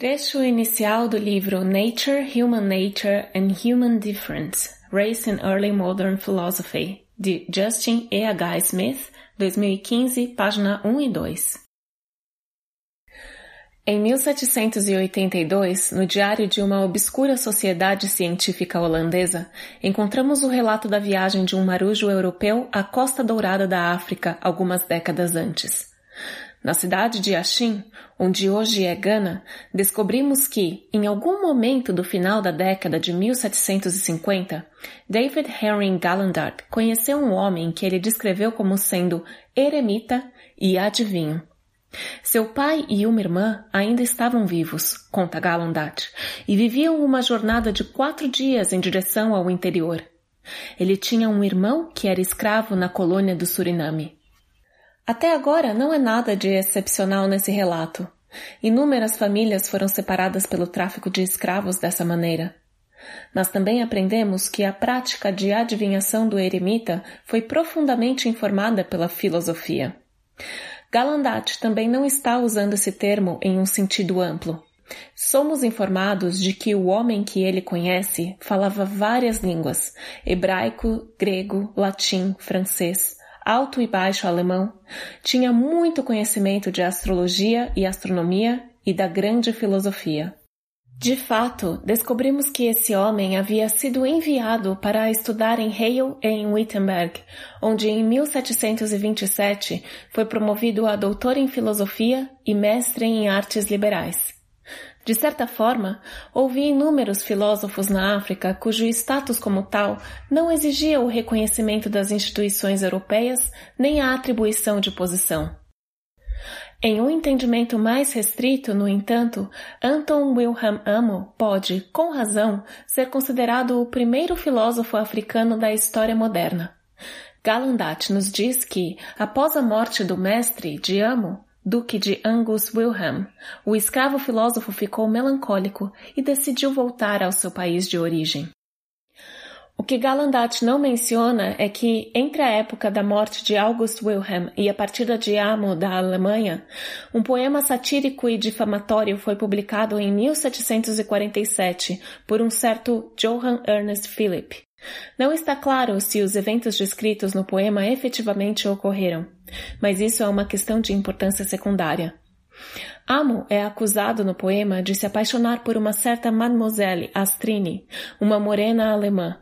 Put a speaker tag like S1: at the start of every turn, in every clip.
S1: Trecho inicial do livro Nature, Human Nature and Human Difference, Race in Early Modern Philosophy, de Justin E. H. Smith, 2015, página 1 e 2. Em 1782, no diário de uma obscura sociedade científica holandesa, encontramos o relato da viagem de um marujo europeu à Costa Dourada da África algumas décadas antes. Na cidade de Axim, onde hoje é Gana, descobrimos que, em algum momento do final da década de 1750, David Henry Gallandard conheceu um homem que ele descreveu como sendo eremita e adivinho. Seu pai e uma irmã ainda estavam vivos, conta Gallandard, e viviam uma jornada de quatro dias em direção ao interior. Ele tinha um irmão que era escravo na colônia do Suriname. Até agora não é nada de excepcional nesse relato. Inúmeras famílias foram separadas pelo tráfico de escravos dessa maneira. Nós também aprendemos que a prática de adivinhação do eremita foi profundamente informada pela filosofia. Galandat também não está usando esse termo em um sentido amplo. Somos informados de que o homem que ele conhece falava várias línguas: hebraico, grego, latim, francês, alto e baixo alemão, tinha muito conhecimento de astrologia e astronomia e da grande filosofia. De fato, descobrimos que esse homem havia sido enviado para estudar em Hale e em Wittenberg, onde em 1727 foi promovido a doutor em filosofia e mestre em artes liberais. De certa forma, ouvi inúmeros filósofos na África cujo status como tal não exigia o reconhecimento das instituições europeias nem a atribuição de posição. Em um entendimento mais restrito, no entanto, Anton Wilhelm Amo pode, com razão, ser considerado o primeiro filósofo africano da história moderna. Galandat nos diz que, após a morte do mestre de Amo, Duque de Angus Wilhelm, o escravo filósofo ficou melancólico e decidiu voltar ao seu país de origem. O que Galandat não menciona é que, entre a época da morte de August Wilhelm e a partida de Amo da Alemanha, um poema satírico e difamatório foi publicado em 1747 por um certo Johann Ernest Philipp. Não está claro se os eventos descritos no poema efetivamente ocorreram, mas isso é uma questão de importância secundária. Amo é acusado no poema de se apaixonar por uma certa Mademoiselle Astrini, uma morena alemã,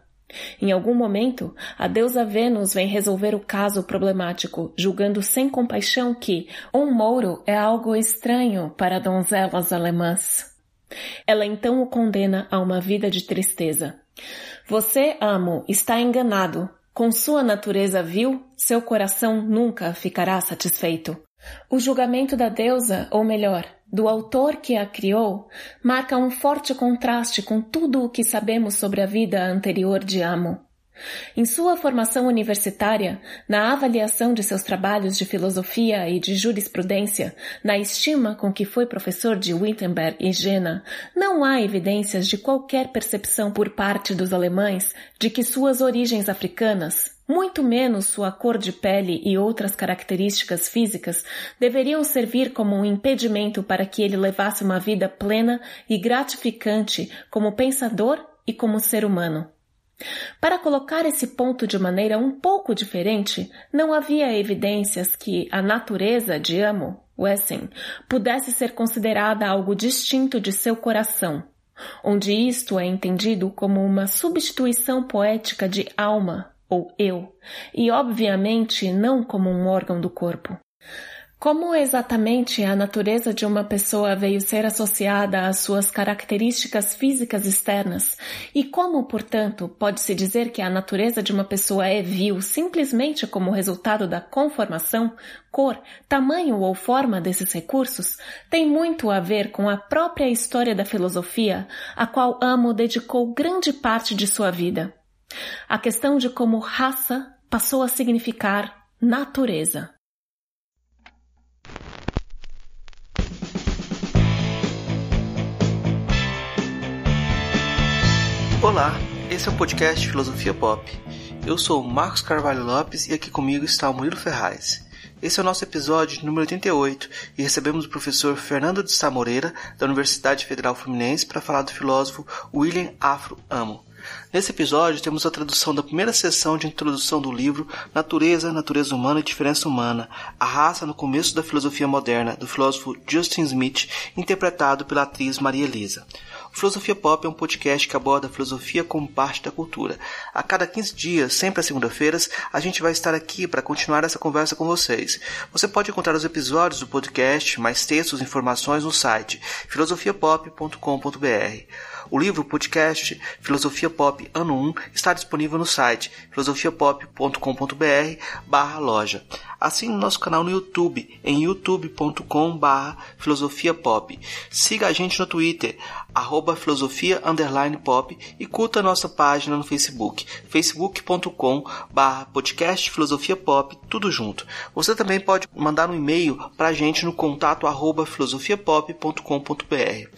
S1: em algum momento, a deusa Vênus vem resolver o caso problemático, julgando sem compaixão que um mouro é algo estranho para donzelas alemãs. Ela então o condena a uma vida de tristeza. Você, amo, está enganado. Com sua natureza vil, seu coração nunca ficará satisfeito. O julgamento da deusa, ou melhor, do autor que a criou marca um forte contraste com tudo o que sabemos sobre a vida anterior de Amo. Em sua formação universitária, na avaliação de seus trabalhos de filosofia e de jurisprudência, na estima com que foi professor de Wittenberg e Jena, não há evidências de qualquer percepção por parte dos alemães de que suas origens africanas, muito menos sua cor de pele e outras características físicas deveriam servir como um impedimento para que ele levasse uma vida plena e gratificante como pensador e como ser humano. Para colocar esse ponto de maneira um pouco diferente, não havia evidências que a natureza de Amo, Wessing, pudesse ser considerada algo distinto de seu coração, onde isto é entendido como uma substituição poética de alma ou eu, e obviamente não como um órgão do corpo. Como exatamente a natureza de uma pessoa veio ser associada às suas características físicas externas e como, portanto, pode-se dizer que a natureza de uma pessoa é vil simplesmente como resultado da conformação, cor, tamanho ou forma desses recursos, tem muito a ver com a própria história da filosofia, a qual Amo dedicou grande parte de sua vida. A questão de como raça passou a significar natureza.
S2: Olá, esse é o podcast Filosofia Pop. Eu sou Marcos Carvalho Lopes e aqui comigo está o Murilo Ferraz.
S3: Esse é o nosso episódio número 88 e recebemos o professor Fernando de Sá Moreira, da Universidade Federal Fluminense, para falar do filósofo William Afro Amo. Nesse episódio temos a tradução da primeira sessão de introdução do livro Natureza, Natureza Humana e Diferença Humana, a raça no começo da filosofia moderna, do filósofo Justin Smith, interpretado pela atriz Maria Elisa. Filosofia Pop é um podcast que aborda a filosofia como parte da cultura. A cada 15 dias, sempre às segunda-feiras, a gente vai estar aqui para continuar essa conversa com vocês. Você pode encontrar os episódios do podcast, mais textos e informações no site filosofiapop.com.br. O livro podcast Filosofia Pop Ano 1 está disponível no site filosofiapop.com.br barra loja. Assine nosso canal no YouTube em youtube.com barra filosofiapop. Siga a gente no Twitter, arroba filosofia underline pop e curta nossa página no Facebook, facebook.com barra podcast filosofia pop, tudo junto. Você também pode mandar um e-mail para a gente no contato arroba filosofiapop.com.br.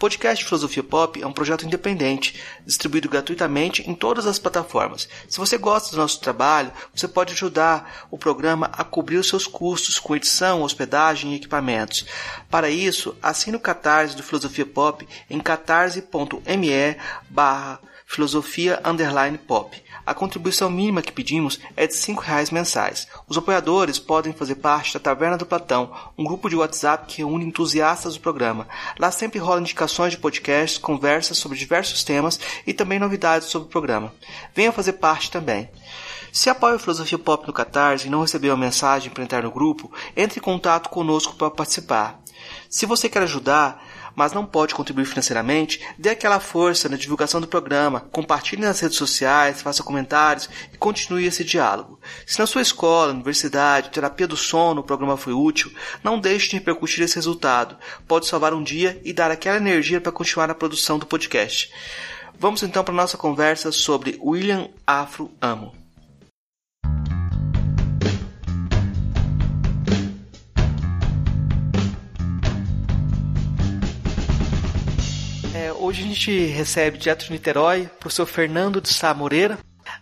S3: Podcast Filosofia Pop é um projeto independente, distribuído gratuitamente em todas as plataformas. Se você gosta do nosso trabalho, você pode ajudar o programa a cobrir os seus custos com edição, hospedagem e equipamentos. Para isso, assine o Catarse do Filosofia Pop em catarse.me barra filosofia underline pop. A contribuição mínima que pedimos é de R$ reais mensais. Os apoiadores podem fazer parte da Taverna do Platão, um grupo de WhatsApp que reúne entusiastas do programa. Lá sempre rolam indicações de podcasts, conversas sobre diversos temas e também novidades sobre o programa. Venha fazer parte também. Se apoia o Filosofia Pop no Catarse e não recebeu a mensagem para entrar no grupo, entre em contato conosco para participar. Se você quer ajudar, mas não pode contribuir financeiramente, dê aquela força na divulgação do programa, compartilhe nas redes sociais, faça comentários e continue esse diálogo. Se na sua escola, universidade, terapia do sono o programa foi útil, não deixe de repercutir esse resultado. Pode salvar um dia e dar aquela energia para continuar a produção do podcast. Vamos então para a nossa conversa sobre William Afro Amo. Hoje a gente recebe direto de Niterói o professor Fernando de Sá Moreira.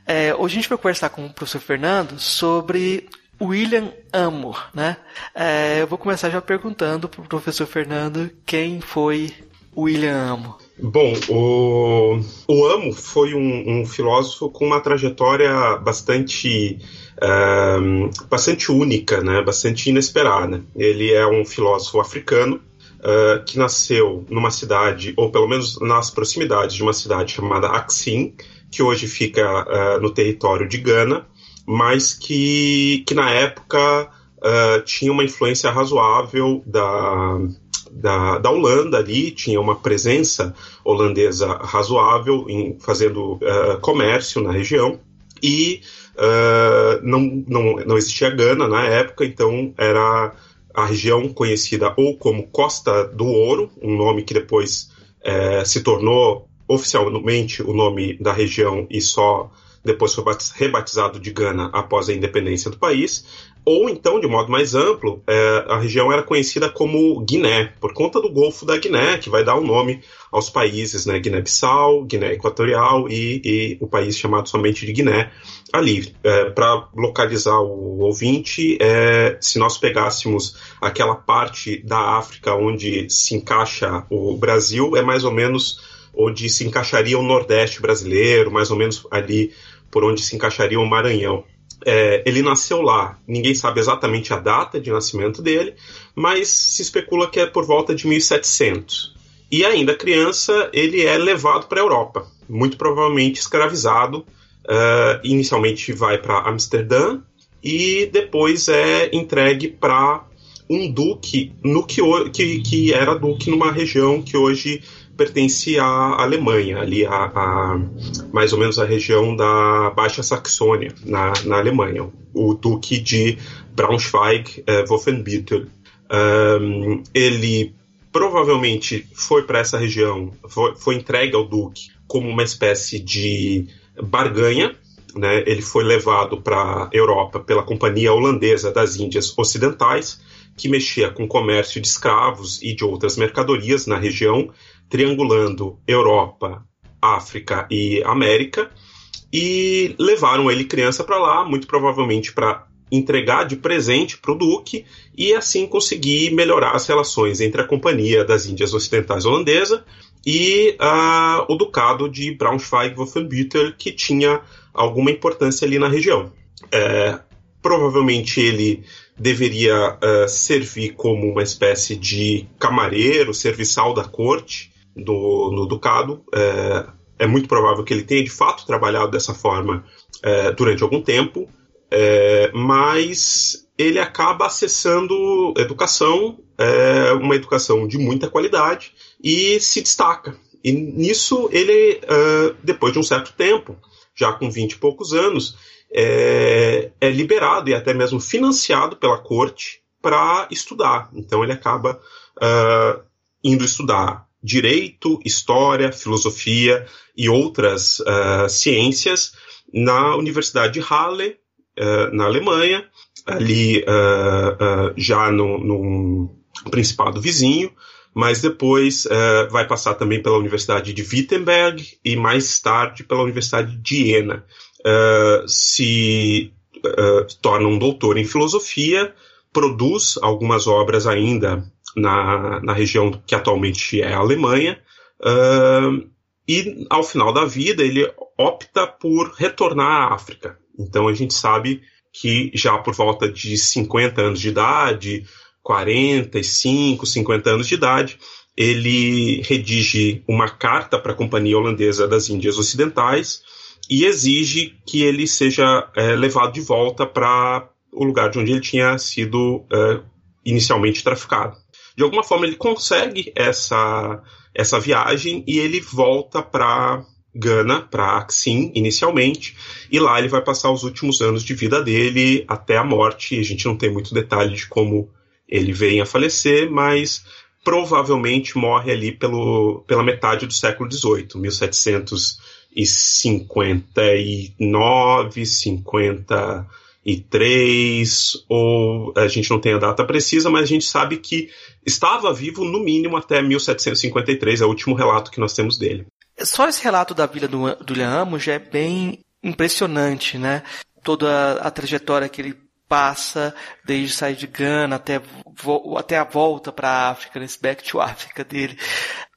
S3: É, hoje a gente vai conversar com o professor Fernando sobre William Amo, né? É, eu vou começar já perguntando para o professor Fernando quem foi William Amo.
S4: Bom, o, o Amo foi um, um filósofo com uma trajetória bastante um, bastante única, né? Bastante inesperada. Ele é um filósofo africano uh, que nasceu numa cidade, ou pelo menos nas proximidades de uma cidade chamada Axim, que hoje fica uh, no território de Gana, mas que, que na época uh, tinha uma influência razoável da, da, da, Holanda ali, tinha uma presença holandesa razoável em fazendo uh, comércio na região e uh, não, não, não existia Gana na época, então era a região conhecida ou como Costa do Ouro, um nome que depois é, se tornou oficialmente o nome da região e só depois foi rebatizado de Gana após a independência do país, ou então, de modo mais amplo, é, a região era conhecida como Guiné, por conta do Golfo da Guiné, que vai dar o um nome aos países, né, Guiné-Bissau, Guiné Equatorial e, e, o país chamado somente de Guiné ali. É, Para localizar o ouvinte, é, se nós pegássemos aquela parte da África onde se encaixa o Brasil, é mais ou menos onde se encaixaria o Nordeste brasileiro, mais ou menos ali por onde se encaixaria o Maranhão. É, ele nasceu lá, ninguém sabe exatamente a data de nascimento dele, mas se especula que é por volta de 1700. E ainda criança, ele é levado para a Europa, muito provavelmente escravizado. Uh, inicialmente vai para Amsterdã e depois é entregue para um duque no que, que, que era duque numa região que hoje pertence à Alemanha, ali a, a, mais ou menos a região da Baixa Saxônia, na, na Alemanha, o Duque de Braunschweig-Wolfenbüttel. Eh, um, ele provavelmente foi para essa região, foi, foi entregue ao Duque como uma espécie de barganha, né? Ele foi levado para a Europa pela Companhia Holandesa das Índias Ocidentais, que mexia com comércio de escravos e de outras mercadorias na região triangulando Europa, África e América e levaram ele criança para lá, muito provavelmente para entregar de presente para o Duque e assim conseguir melhorar as relações entre a Companhia das Índias Ocidentais Holandesa e uh, o Ducado de Braunschweig-Wolfenbüttel, que tinha alguma importância ali na região. É, provavelmente ele deveria uh, servir como uma espécie de camareiro, serviçal da corte do, no Ducado. É, é muito provável que ele tenha de fato trabalhado dessa forma é, durante algum tempo, é, mas ele acaba acessando educação, é, uma educação de muita qualidade, e se destaca. E nisso ele, uh, depois de um certo tempo, já com 20 e poucos anos, é, é liberado e até mesmo financiado pela corte para estudar. Então ele acaba uh, indo estudar direito, história, filosofia e outras uh, ciências na Universidade de Halle, uh, na Alemanha, ali já no, no principado vizinho, mas depois uh, vai passar também pela Universidade de Wittenberg e mais tarde pela Universidade de Jena. Uh, se uh, torna um doutor em filosofia, produz algumas obras ainda na, na região que atualmente é a Alemanha, e ao final da vida ele opta por retornar à África. Então a gente sabe que já por volta de 50 anos de idade, 45, 50 anos de idade, ele redige uma carta para a Companhia Holandesa das Índias Ocidentais e exige que ele seja é, levado de volta para o lugar de onde ele tinha sido é, inicialmente traficado. De alguma forma, ele consegue essa, essa viagem e ele volta para Gana, para Axim, inicialmente, e lá ele vai passar os últimos anos de vida dele até a morte. A gente não tem muito detalhe de como ele vem a falecer, mas provavelmente morre ali pelo, pela metade do século XVIII, 1759, 53, ou a gente não tem a data precisa, mas a gente sabe que estava vivo no mínimo até 1753, é o último relato que nós temos dele.
S2: Só esse relato da vida do, do Amos já é bem impressionante, né? Toda a trajetória que ele passa desde sair de Gana até, até a volta para a África, nesse back to África dele.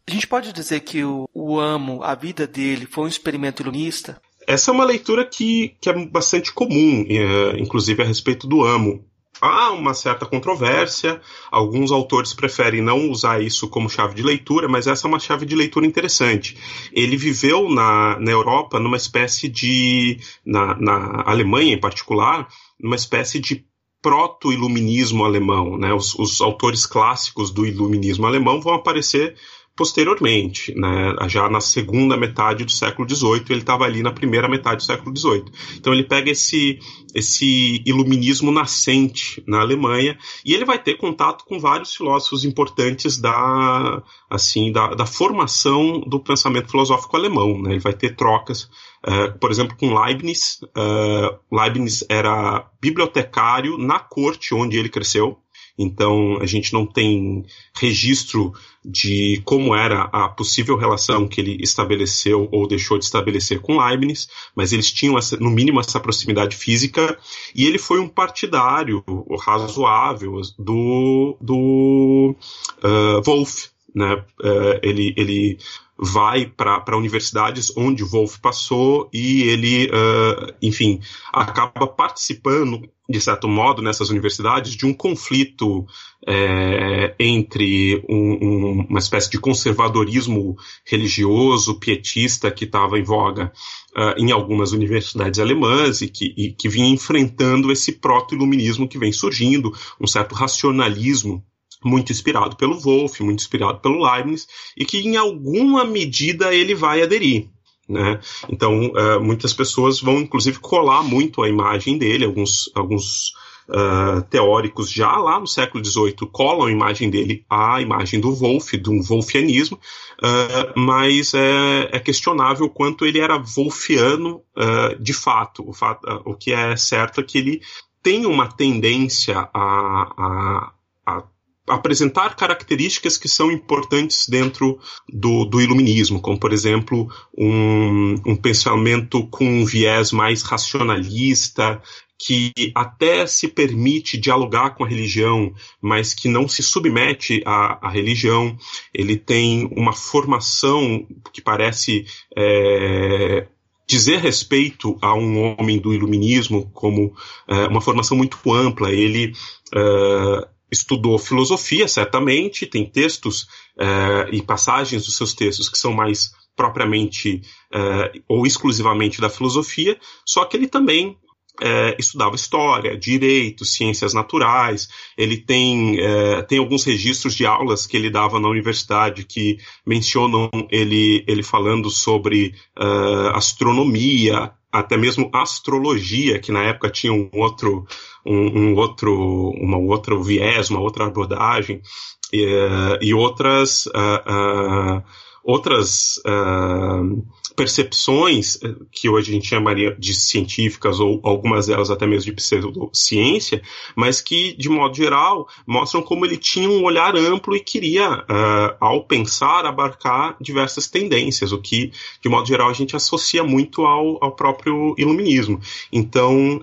S2: A gente pode dizer que o, o Amo, a vida dele, foi um experimento iluminista?
S4: Essa é uma leitura que, que é bastante comum, é, inclusive a respeito do Amo. Há uma certa controvérsia, alguns autores preferem não usar isso como chave de leitura, mas essa é uma chave de leitura interessante. Ele viveu na, na Europa numa espécie de. Na, na Alemanha em particular, numa espécie de proto-iluminismo alemão. Né? Os, os, autores clássicos do iluminismo alemão vão aparecer posteriormente, né? já na segunda metade do século XVIII, ele estava ali na primeira metade do século XVIII. Então ele pega esse, esse iluminismo nascente na Alemanha e ele vai ter contato com vários filósofos importantes da, assim, da, da formação do pensamento filosófico alemão. Né? Ele vai ter trocas Uh, por exemplo, com Leibniz. Uh, Leibniz era bibliotecário na corte onde ele cresceu. Então, a gente não tem registro de como era a possível relação que ele estabeleceu ou deixou de estabelecer com Leibniz, mas eles tinham, essa, no mínimo, essa proximidade física, e ele foi um partidário razoável do, do uh, Wolff. Né? Uh, ele, ele vai para universidades onde Wolff passou e ele, uh, enfim, acaba participando, de certo modo, nessas universidades, de um conflito é, entre um, um, uma espécie de conservadorismo religioso, pietista, que estava em voga uh, em algumas universidades alemãs e que, e que vinha enfrentando esse proto-iluminismo que vem surgindo, um certo racionalismo muito inspirado pelo Wolff, muito inspirado pelo Leibniz, e que em alguma medida ele vai aderir. Né? Então, uh, muitas pessoas vão inclusive colar muito a imagem dele, alguns, alguns uh, teóricos já lá no século XVIII colam a imagem dele à imagem do Wolff, do Wolffianismo, uh, mas é, é, questionável quanto ele era Wolffiano de fato. O, fato o que é certo é que ele tem uma tendência a a apresentar características que são importantes dentro do, do iluminismo, como, por exemplo, um, um pensamento com um viés mais racionalista, que até se permite dialogar com a religião, mas que não se submete à, à religião. Ele tem uma formação que parece é, dizer respeito a um homem do iluminismo como é, uma formação muito ampla. Ele é, estudou filosofia, certamente, tem textos é, e passagens dos seus textos que são mais propriamente é, ou exclusivamente da filosofia, só que ele também é, estudava história, direito, ciências naturais. Ele tem, tem alguns registros de aulas que ele dava na universidade que mencionam ele, ele falando sobre astronomia, até mesmo astrologia, que na época tinha um outro, um, um outro, uma outra viés, uma outra abordagem, e, e outras, uh, uh, outras percepções eh, que hoje a gente chamaria de científicas ou algumas delas até mesmo de pseudociência, mas que de modo geral mostram como ele tinha um olhar amplo e queria, uh, ao pensar, abarcar diversas tendências, o que de modo geral a gente associa muito ao, ao próprio iluminismo. Então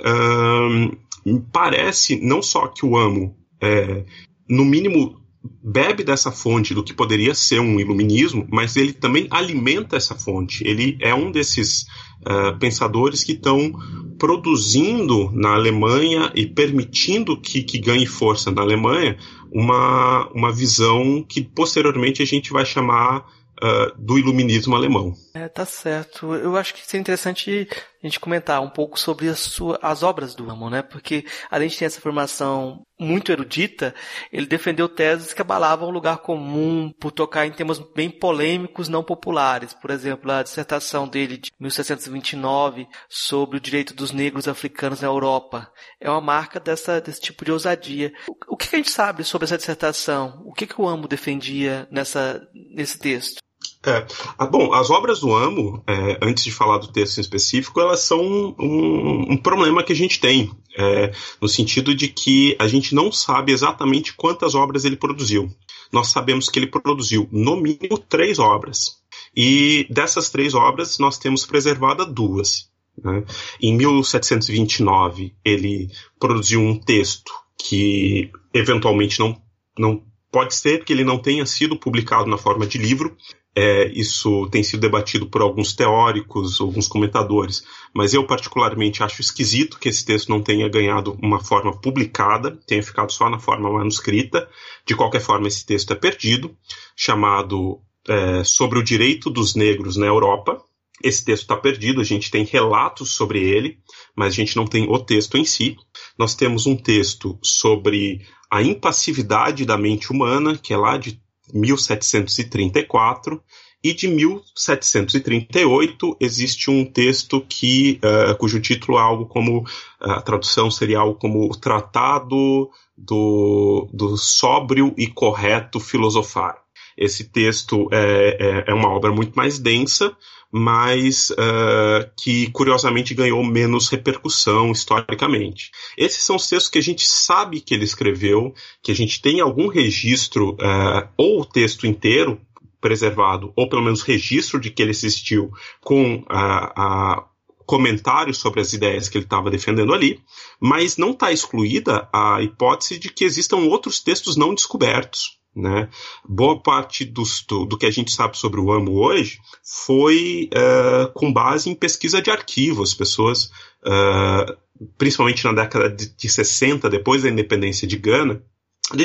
S4: parece não só que o amo é, no mínimo bebe dessa fonte do que poderia ser um iluminismo, mas ele também alimenta essa fonte. Ele é um desses uh, pensadores que estão produzindo na Alemanha e permitindo que, que ganhe força na Alemanha uma, uma visão que posteriormente a gente vai chamar uh, do iluminismo alemão.
S2: É, tá certo. Eu acho que seria interessante a gente comentar um pouco sobre as, as obras do Amo, né? Porque além de ter essa formação muito erudita, ele defendeu teses que abalavam o lugar comum por tocar em temas bem polêmicos, não populares. Por exemplo, a dissertação dele de 1729 sobre o direito dos negros africanos na Europa é uma marca dessa, desse tipo de ousadia. O, o que a gente sabe sobre essa dissertação? O que, que o Amo defendia nessa, nesse texto?
S4: É. Ah, bom, as obras do Amo, é, antes de falar do texto em específico, elas são um, um problema que a gente tem, é, no sentido de que a gente não sabe exatamente quantas obras ele produziu. Nós sabemos que ele produziu, no mínimo, três obras. E dessas três obras, nós temos preservada duas. Né? Em 1729, ele produziu um texto que eventualmente não, não pode ser que ele não tenha sido publicado na forma de livro, é, isso tem sido debatido por alguns teóricos, alguns comentadores, mas eu particularmente acho esquisito que esse texto não tenha ganhado uma forma publicada, tenha ficado só na forma manuscrita. De qualquer forma, esse texto é perdido, chamado é, Sobre o Direito dos Negros na Europa. Esse texto está perdido, a gente tem relatos sobre ele, mas a gente não tem o texto em si. Nós temos um texto sobre a impassividade da mente humana, que é lá de 1734 e de 1738 existe um texto que uh, cujo título é algo como a tradução seria algo como o Tratado do, do Sóbrio e Correto Filosofar. Esse texto é, é, é uma obra muito mais densa, mas uh, que curiosamente ganhou menos repercussão historicamente. Esses são os textos que a gente sabe que ele escreveu, que a gente tem algum registro, uh, ou o texto inteiro preservado, ou pelo menos registro de que ele existiu com a, comentários sobre as ideias que ele estava defendendo ali, mas não está excluída a hipótese de que existam outros textos não descobertos. Né? Boa parte dos, do, do, que a gente sabe sobre o AMO hoje foi uh, com base em pesquisa de arquivos. Pessoas, uh, principalmente na década de, de 60, depois da independência de Gana,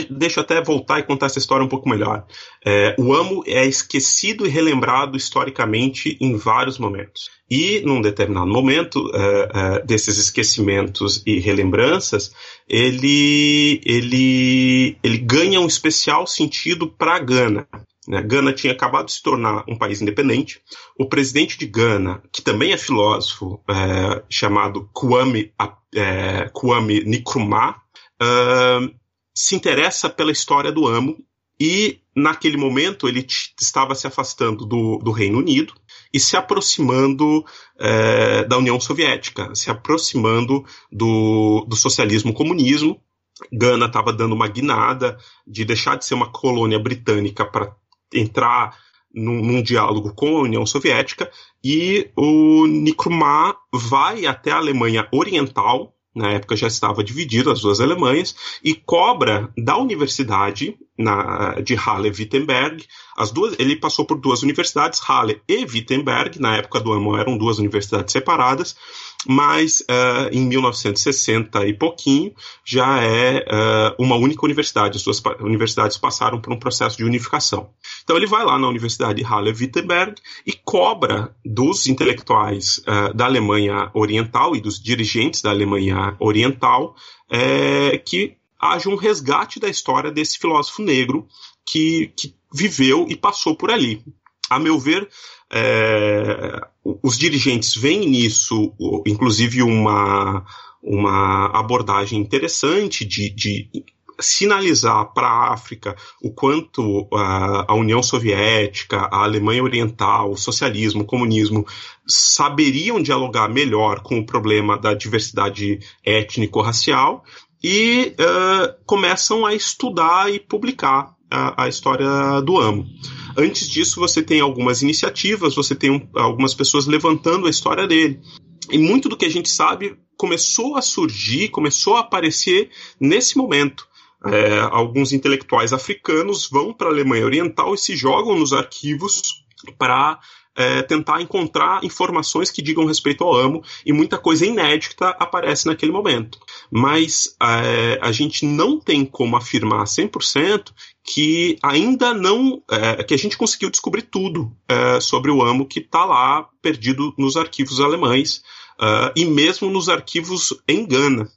S4: Deixa eu até voltar e contar essa história um pouco melhor. É, o amo é esquecido e relembrado historicamente em vários momentos. E, num determinado momento é, é, desses esquecimentos e relembranças, ele, ele, ele ganha um especial sentido para Gana. Né? Gana tinha acabado de se tornar um país independente. O presidente de Gana, que também é filósofo, é, chamado Kwame, é, Kwame Nkrumah, se interessa pela história do Amo e naquele momento ele estava se afastando do, do Reino Unido e se aproximando é, da União Soviética, se aproximando do, do socialismo comunismo. Gana estava dando uma guinada de deixar de ser uma colônia britânica para entrar num, num, diálogo com a União Soviética e o Nkrumah vai até a Alemanha Oriental na época já estava dividido as duas Alemanhas, e cobra da universidade na, de Halle-Wittenberg, as duas, ele passou por duas universidades, Halle e Wittenberg, na época do AMO eram duas universidades separadas, mas uh, em 1960 e pouquinho já é uh, uma única universidade, as duas universidades passaram por um processo de unificação. Então ele vai lá na Universidade de Halle-Wittenberg e cobra dos intelectuais uh, da Alemanha Oriental e dos dirigentes da Alemanha Oriental é, que haja um resgate da história desse filósofo negro que, que viveu e passou por ali. A meu ver, é, os dirigentes veem nisso, inclusive, uma, uma abordagem interessante de, de sinalizar para a África o quanto uh, a União Soviética, a Alemanha Oriental, o socialismo, o comunismo saberiam dialogar melhor com o problema da diversidade étnico-racial e uh, começam a estudar e publicar a, a, história do amo. Antes disso, você tem algumas iniciativas, você tem um, algumas pessoas levantando a história dele. E muito do que a gente sabe começou a surgir, começou a aparecer nesse momento. É, alguns intelectuais africanos vão para a Alemanha Oriental e se jogam nos arquivos para é, tentar encontrar informações que digam respeito ao amo e muita coisa inédita aparece naquele momento. Mas é, a gente não tem como afirmar 100% que ainda não. É, que a gente conseguiu descobrir tudo é, sobre o amo que está lá perdido nos arquivos alemães é, e mesmo nos arquivos em Gana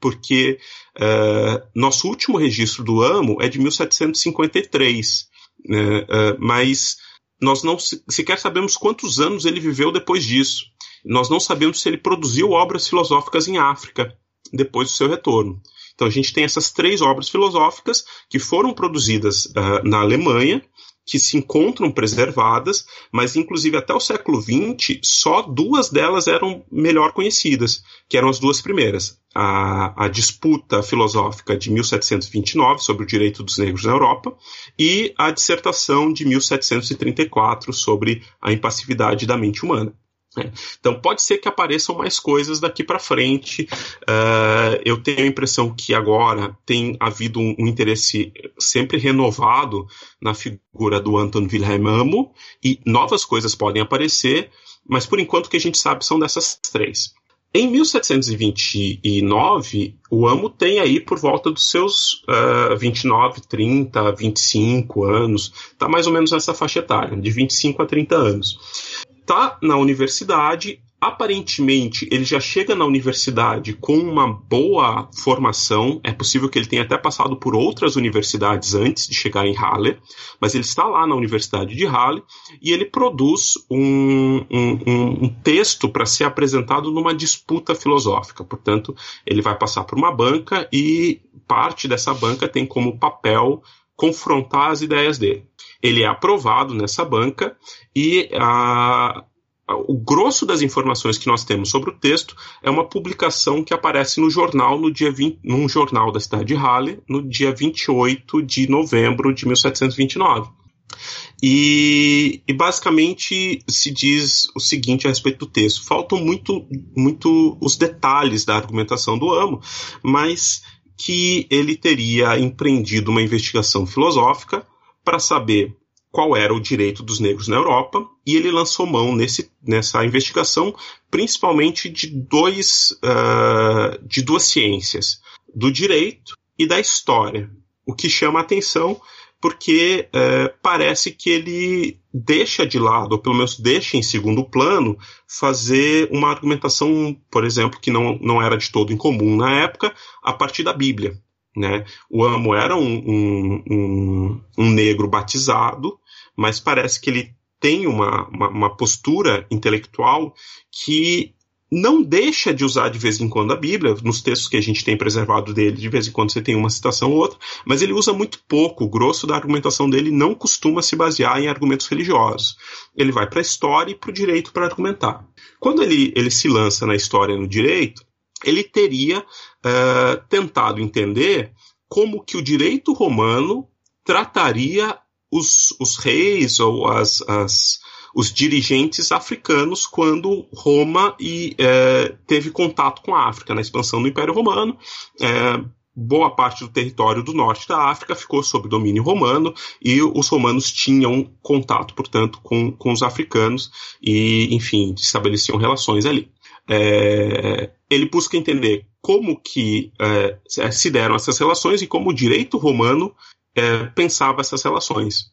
S4: porque uh, nosso último registro do AMO é de 1753, né, mas nós não sequer sabemos quantos anos ele viveu depois disso. Nós não sabemos se ele produziu obras filosóficas em África depois do seu retorno. Então a gente tem essas três obras filosóficas que foram produzidas uh, na Alemanha que se encontram preservadas, mas inclusive até o século XX, só duas delas eram melhor conhecidas, que eram as duas primeiras. A, a disputa filosófica de 1729 sobre o direito dos negros na Europa e a dissertação de 1734 sobre a impassividade da mente humana. É. Então pode ser que apareçam mais coisas daqui para frente. Uh, eu tenho a impressão que agora tem havido um, um, interesse sempre renovado na figura do Anton Wilhelm Amo e novas coisas podem aparecer, mas por enquanto o que a gente sabe são dessas três. Em 1729, o Amo tem aí por volta dos seus uh, 29, 30, 25 anos, está mais ou menos nessa faixa etária, de 25 a 30 anos está na universidade, aparentemente ele já chega na universidade com uma boa formação. É possível que ele tenha até passado por outras universidades antes de chegar em Halle, mas ele está lá na Universidade de Halle e ele produz um, um, um texto para ser apresentado numa disputa filosófica. Portanto, ele vai passar por uma banca e parte dessa banca tem como papel confrontar as ideias dele ele é aprovado nessa banca e a, o grosso das informações que nós temos sobre o texto é uma publicação que aparece no jornal no dia 20, num jornal da cidade de Halle no dia 28 de novembro de 1729. E, e, basicamente se diz o seguinte a respeito do texto: faltam muito, muito os detalhes da argumentação do Amo, mas que ele teria empreendido uma investigação filosófica para saber qual era o direito dos negros na Europa, e ele lançou mão nesse, nessa investigação principalmente de, dois, uh, de duas ciências, do direito e da história, o que chama a atenção porque uh, parece que ele deixa de lado, ou pelo menos deixa em segundo plano, fazer uma argumentação, por exemplo, que não, não era de todo incomum na época, a partir da Bíblia. Né? O Amo era um, um, um, um negro batizado, mas parece que ele tem uma, uma, uma, postura intelectual que não deixa de usar de vez em quando a Bíblia, nos textos que a gente tem preservado dele, de vez em quando você tem uma citação ou outra, mas ele usa muito pouco, o grosso da argumentação dele não costuma se basear em argumentos religiosos. Ele vai para a história e para o direito para argumentar. Quando ele, ele se lança na história e no direito, ele teria uh, tentado entender como que o direito romano trataria os, os reis ou as, as, os dirigentes africanos quando Roma e, é, teve contato com a África, na expansão do Império Romano. É, boa parte do território do norte da África ficou sob domínio romano e os romanos tinham contato, portanto, com, com os africanos e, enfim, estabeleciam relações ali. É, ele busca entender como que é, se deram essas relações e como o direito romano é, pensava essas relações.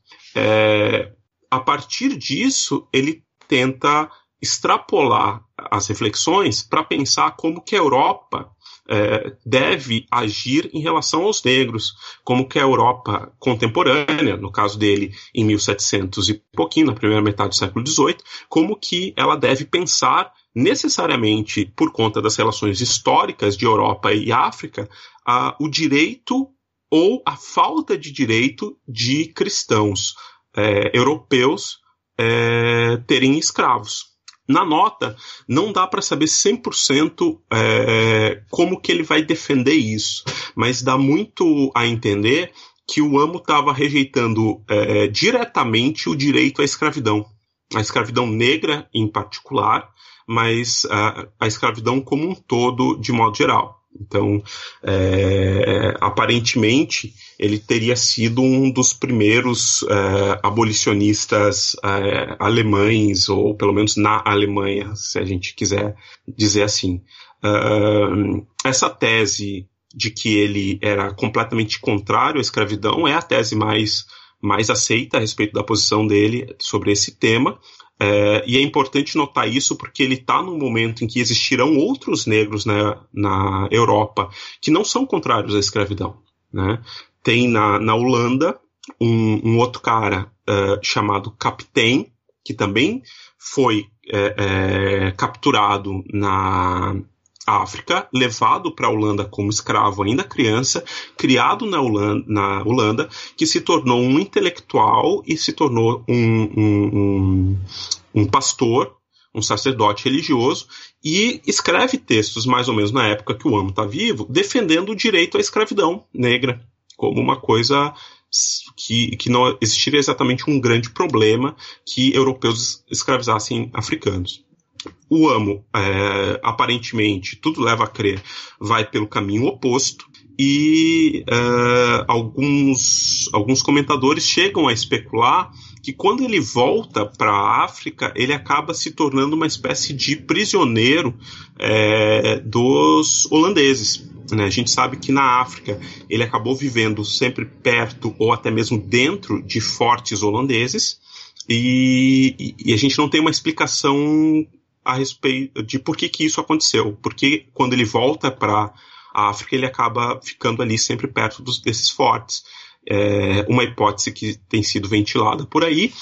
S4: A partir disso, ele tenta extrapolar as reflexões para pensar como que a Europa é, deve agir em relação aos negros, como que a Europa contemporânea, no caso dele em 1700 e pouquinho, na primeira metade do século XVIII, como que ela deve pensar necessariamente por conta das relações históricas de Europa e África, a, o direito ou a falta de direito de cristãos é, europeus é, terem escravos. Na nota, não dá para saber 100% é, como que ele vai defender isso, mas dá muito a entender que o Amo estava rejeitando é, diretamente o direito à escravidão, a escravidão negra em particular, mas a, a escravidão como um todo, de modo geral. Então, é, aparentemente, ele teria sido um dos primeiros é, abolicionistas é, alemães, ou pelo menos na Alemanha, se a gente quiser dizer assim. Uh, essa tese de que ele era completamente contrário à escravidão é a tese mais, mais aceita a respeito da posição dele sobre esse tema. É, e é importante notar isso porque ele está num momento em que existirão outros negros na, na Europa que não são contrários à escravidão. Né? Tem na, na Holanda um, um outro cara uh, chamado Captain, que também foi é, é, capturado na, África, levado para a Holanda como escravo ainda criança, criado na Holanda, na Holanda, que se tornou um intelectual e se tornou um, um, um, um pastor, um sacerdote religioso, e escreve textos mais ou menos na época que o Amo está vivo, defendendo o direito à escravidão negra como uma coisa que, que não existiria exatamente um grande problema que europeus escravizassem africanos o amo, é, aparentemente, tudo leva a crer, vai pelo caminho oposto. E é, alguns, alguns comentadores chegam a especular que quando ele volta para a África, ele acaba se tornando uma espécie de prisioneiro é, dos holandeses. Né? A gente sabe que na África ele acabou vivendo sempre perto ou até mesmo dentro de fortes holandeses. E, e, a gente não tem uma explicação a respeito de por que, que isso aconteceu. Porque quando ele volta para a África, ele acaba ficando ali sempre perto dos, desses fortes. É, uma hipótese que tem sido ventilada por aí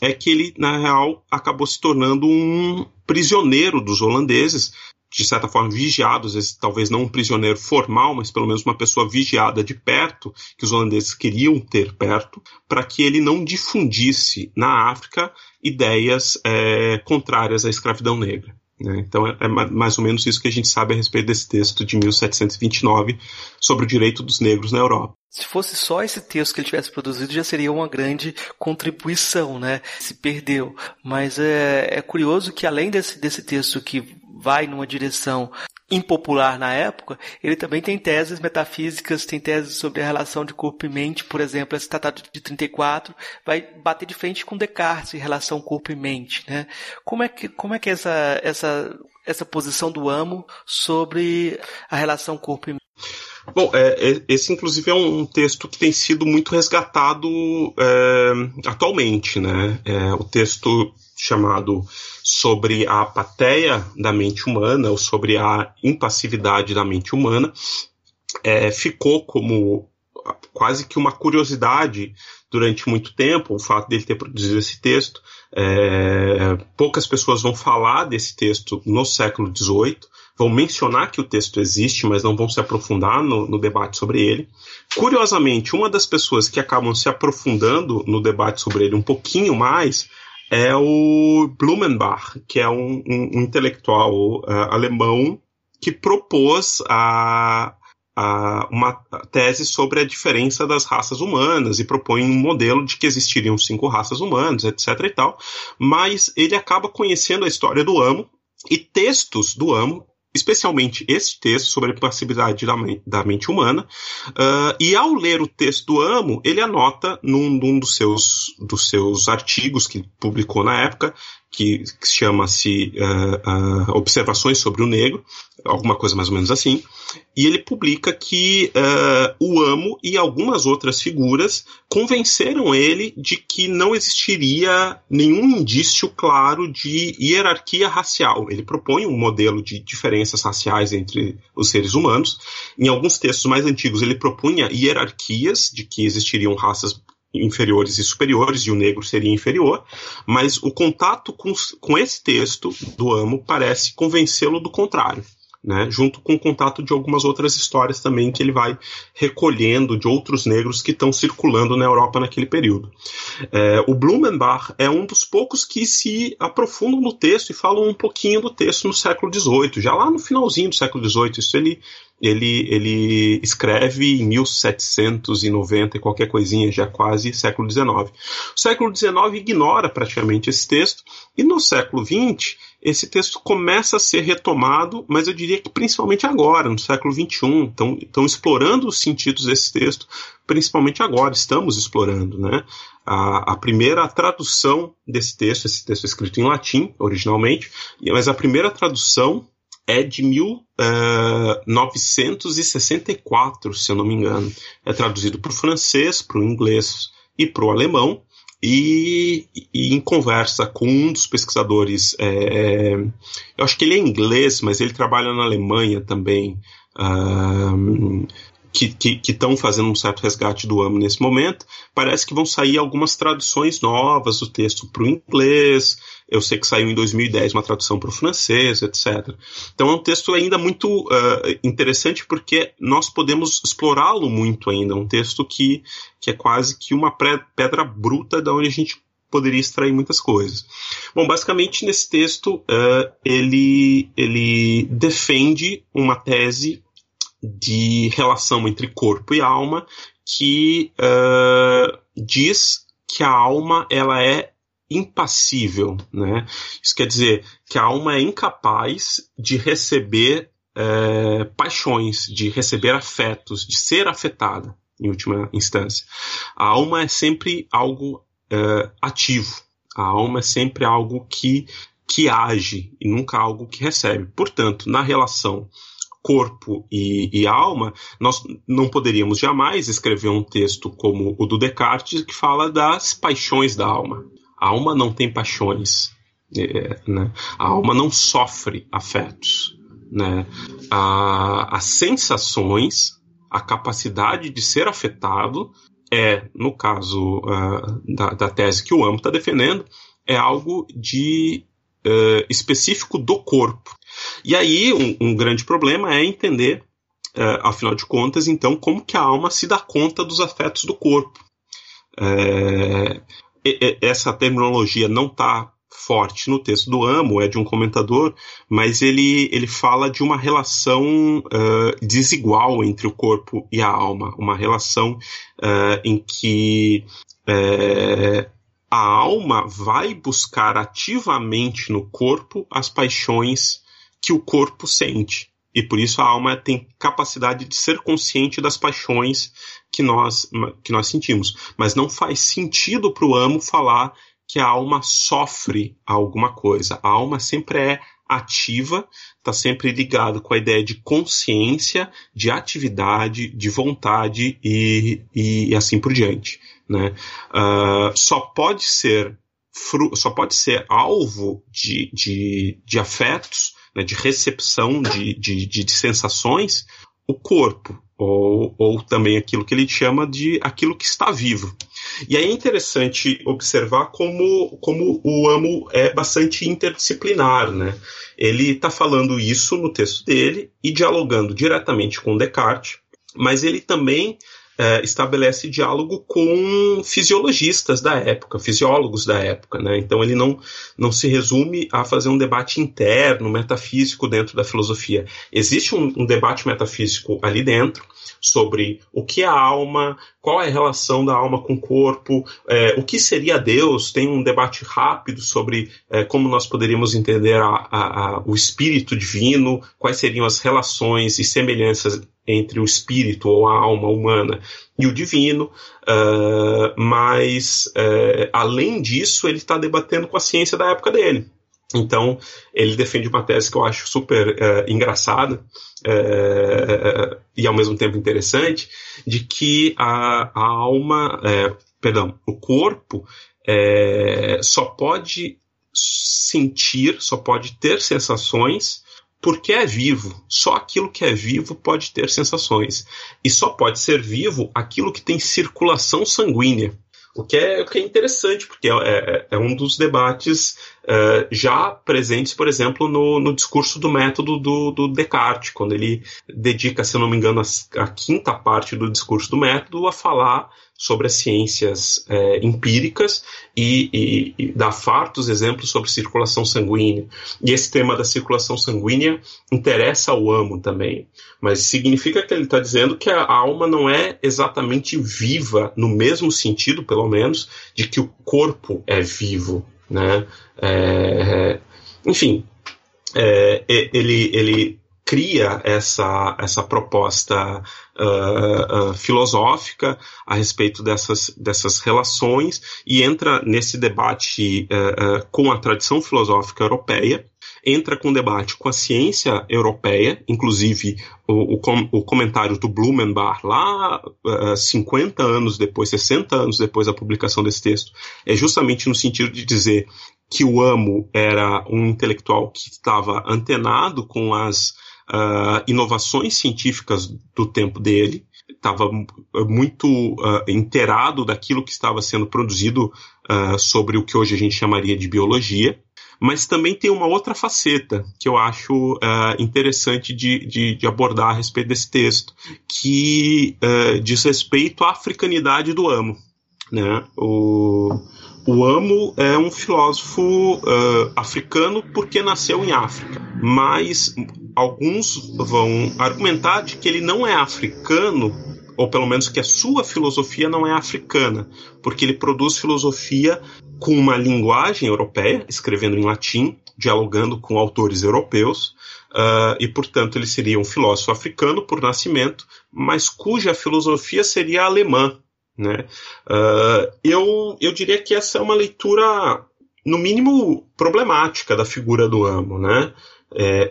S4: é que ele, na real, acabou se tornando um prisioneiro dos holandeses, de certa forma vigiado, às vezes talvez não um prisioneiro formal, mas pelo menos uma pessoa vigiada de perto, que os holandeses queriam ter perto, para que ele não difundisse na África ideias é, contrárias à escravidão negra. Né? Então é, é, mais ou menos isso que a gente sabe a respeito desse texto de 1729 sobre o direito dos negros na Europa.
S2: Se fosse só esse texto que ele tivesse produzido, já seria uma grande contribuição, né? Se perdeu. Mas é, é curioso que além desse, desse texto que vai numa direção impopular na época, ele também tem teses metafísicas, tem teses sobre a relação de corpo e mente, por exemplo, esse tratado de 34 vai bater de frente com Descartes em relação corpo e mente, né? Como é que, como é que é essa, essa, essa posição do Amo sobre a relação corpo e?
S4: Bom, é, é, esse inclusive é um texto que tem sido muito resgatado é, atualmente, né? É, o texto chamado sobre a apatia da mente humana, ou sobre a impassividade da mente humana, é, ficou como quase que uma curiosidade durante muito tempo, o fato dele ter produzido esse texto. É, poucas pessoas vão falar desse texto no século XVIII, vão mencionar que o texto existe, mas não vão se aprofundar no, no, debate sobre ele. Curiosamente, uma das pessoas que acabam se aprofundando no debate sobre ele um pouquinho mais é o Blumenbach, que é um, um, um intelectual uh, alemão que propôs a, uma tese sobre a diferença das raças humanas e propõe um modelo de que existiriam cinco raças humanas, etc. e tal. Mas ele acaba conhecendo a história do Amo e textos do Amo especialmente esse texto sobre a passividade da, da mente humana, uh, e ao ler o texto do Amo, ele anota num, num dos, seus, dos seus artigos que publicou na época, que, que chama-se uh, uh, Observações sobre o Negro, alguma coisa mais ou menos assim, e ele publica que uh, o Amo e algumas outras figuras convenceram ele de que não existiria nenhum indício claro de hierarquia racial. Ele propõe um modelo de diferenças raciais entre os seres humanos. Em alguns textos mais antigos, ele propunha hierarquias de que existiriam raças inferiores e superiores, e o negro seria inferior, mas o contato com, com esse texto do Amo parece convencê-lo do contrário. Né, junto com o contato de algumas outras histórias também que ele vai recolhendo de outros negros que estão circulando na Europa naquele período. É, o Blumenbach é um dos poucos que se aprofundam no texto e falam um pouquinho do texto no século XVIII, já lá no finalzinho do século XVIII. Isso ele ele, ele escreve em 1790 e qualquer coisinha, já quase século XIX. O século XIX ignora praticamente esse texto, e no século XX esse texto começa a ser retomado, mas eu diria que principalmente agora, no século XXI. Estão, explorando os sentidos desse texto, principalmente agora, estamos explorando. Né? A, a primeira tradução desse texto, esse texto é escrito em latim originalmente, mas a primeira tradução é de 1964, uh, se eu não me engano. É traduzido para o francês, para o inglês e para o alemão. E, e, em conversa com um dos pesquisadores, é, eu acho que ele é inglês, mas ele trabalha na Alemanha também, uh, que estão fazendo um certo resgate do AMO nesse momento, parece que vão sair algumas traduções novas do texto para o inglês. Eu sei que saiu em 2010 uma tradução para o francês, etc. Então é um texto ainda muito uh, interessante porque nós podemos explorá-lo muito ainda. É um texto que, que é quase que uma pedra bruta da onde a gente poderia extrair muitas coisas. Bom, basicamente nesse texto uh, ele, ele defende uma tese de relação entre corpo e alma que uh, diz que a alma ela é impassível, né? Isso quer dizer que a alma é incapaz de receber uh, paixões, de receber afetos, de ser afetada em última instância. A alma é sempre algo uh, ativo. A alma é sempre algo que que age e nunca algo que recebe. Portanto, na relação corpo e, e, alma, nós não poderíamos jamais escrever um texto como o do Descartes que fala das paixões da alma. A alma não tem paixões, é, né? a alma não sofre afetos. Né? A, as sensações, a capacidade de ser afetado é, no caso uh, da, da, tese que o Amo está defendendo, é algo de uh, específico do corpo. E aí, um, um grande problema é entender, uh, afinal de contas, então, como que a alma se dá conta dos afetos do corpo. Uh, essa terminologia não está forte no texto do Amo, é de um comentador, mas ele, ele fala de uma relação uh, desigual entre o corpo e a alma, uma relação uh, em que uh, a alma vai buscar ativamente no corpo as paixões que o corpo sente. E por isso a alma tem capacidade de ser consciente das paixões que nós, que nós sentimos. Mas não faz sentido para o amo falar que a alma sofre alguma coisa. A alma sempre é ativa, está sempre ligado com a ideia de consciência, de atividade, de vontade e, e assim por diante. Né? Uh, só pode ser só pode ser alvo de, de, de afetos, né, de recepção de, de, de, sensações, o corpo, ou, ou também aquilo que ele chama de aquilo que está vivo. E é interessante observar como, como o amo é bastante interdisciplinar. Né? Ele está falando isso no texto dele e dialogando diretamente com Descartes, mas ele também é, estabelece diálogo com fisiologistas da época, fisiólogos da época. Né? Então ele não, não se resume a fazer um debate interno, metafísico dentro da filosofia. Existe um, um debate metafísico ali dentro sobre o que é a alma, qual é a relação da alma com o corpo, é, o que seria Deus. Tem um debate rápido sobre é, como nós poderíamos entender a, a, a, o espírito divino, quais seriam as relações e semelhanças entre o espírito ou a alma humana e o divino, uh, mas uh, além disso ele está debatendo com a ciência da época dele. Então ele defende uma tese que eu acho super uh, engraçada e ao mesmo tempo interessante, de que a, a alma, perdão, o corpo só pode sentir, só pode ter sensações porque é vivo. Só aquilo que é vivo pode ter sensações. E só pode ser vivo aquilo que tem circulação sanguínea. O que é, o que é interessante, porque é, é, é um dos debates é, já presentes, por exemplo, no, no discurso do método do, do, Descartes, quando ele dedica, se eu não me engano, a, a quinta parte do discurso do método a falar sobre as ciências é, empíricas e, e, e dá fartos exemplos sobre circulação sanguínea. E esse tema da circulação sanguínea interessa ao amo também. Mas significa que ele está dizendo que a alma não é exatamente viva, no mesmo sentido, pelo menos, de que o corpo é vivo. Né? É, enfim, é, ele, ele cria essa, essa proposta uh, uh, filosófica a respeito dessas, dessas relações e entra nesse debate uh, com a tradição filosófica europeia, entra com debate com a ciência europeia, inclusive o, o, o comentário do Blumenbach, lá uh, 50 anos depois, 60 anos depois da publicação desse texto, é justamente no sentido de dizer que o Amo era um intelectual que estava antenado com as uh, inovações científicas do tempo dele, estava muito uh, inteirado daquilo que estava sendo produzido uh, sobre o que hoje a gente chamaria de biologia, mas também tem uma outra faceta que eu acho uh, interessante de, de, de, abordar a respeito desse texto, que diz respeito à africanidade do amo. Né? O, o Amo é um filósofo uh, africano porque nasceu em África, mas alguns vão argumentar de que ele não é africano, ou pelo menos que a sua filosofia não é africana, porque ele produz filosofia com uma linguagem europeia, escrevendo em latim, dialogando com autores europeus, uh, e portanto ele seria um filósofo africano por nascimento, mas cuja filosofia seria alemã. Né? Uh, eu, eu diria que essa é uma leitura, no mínimo, problemática da figura do Amo. Né? É,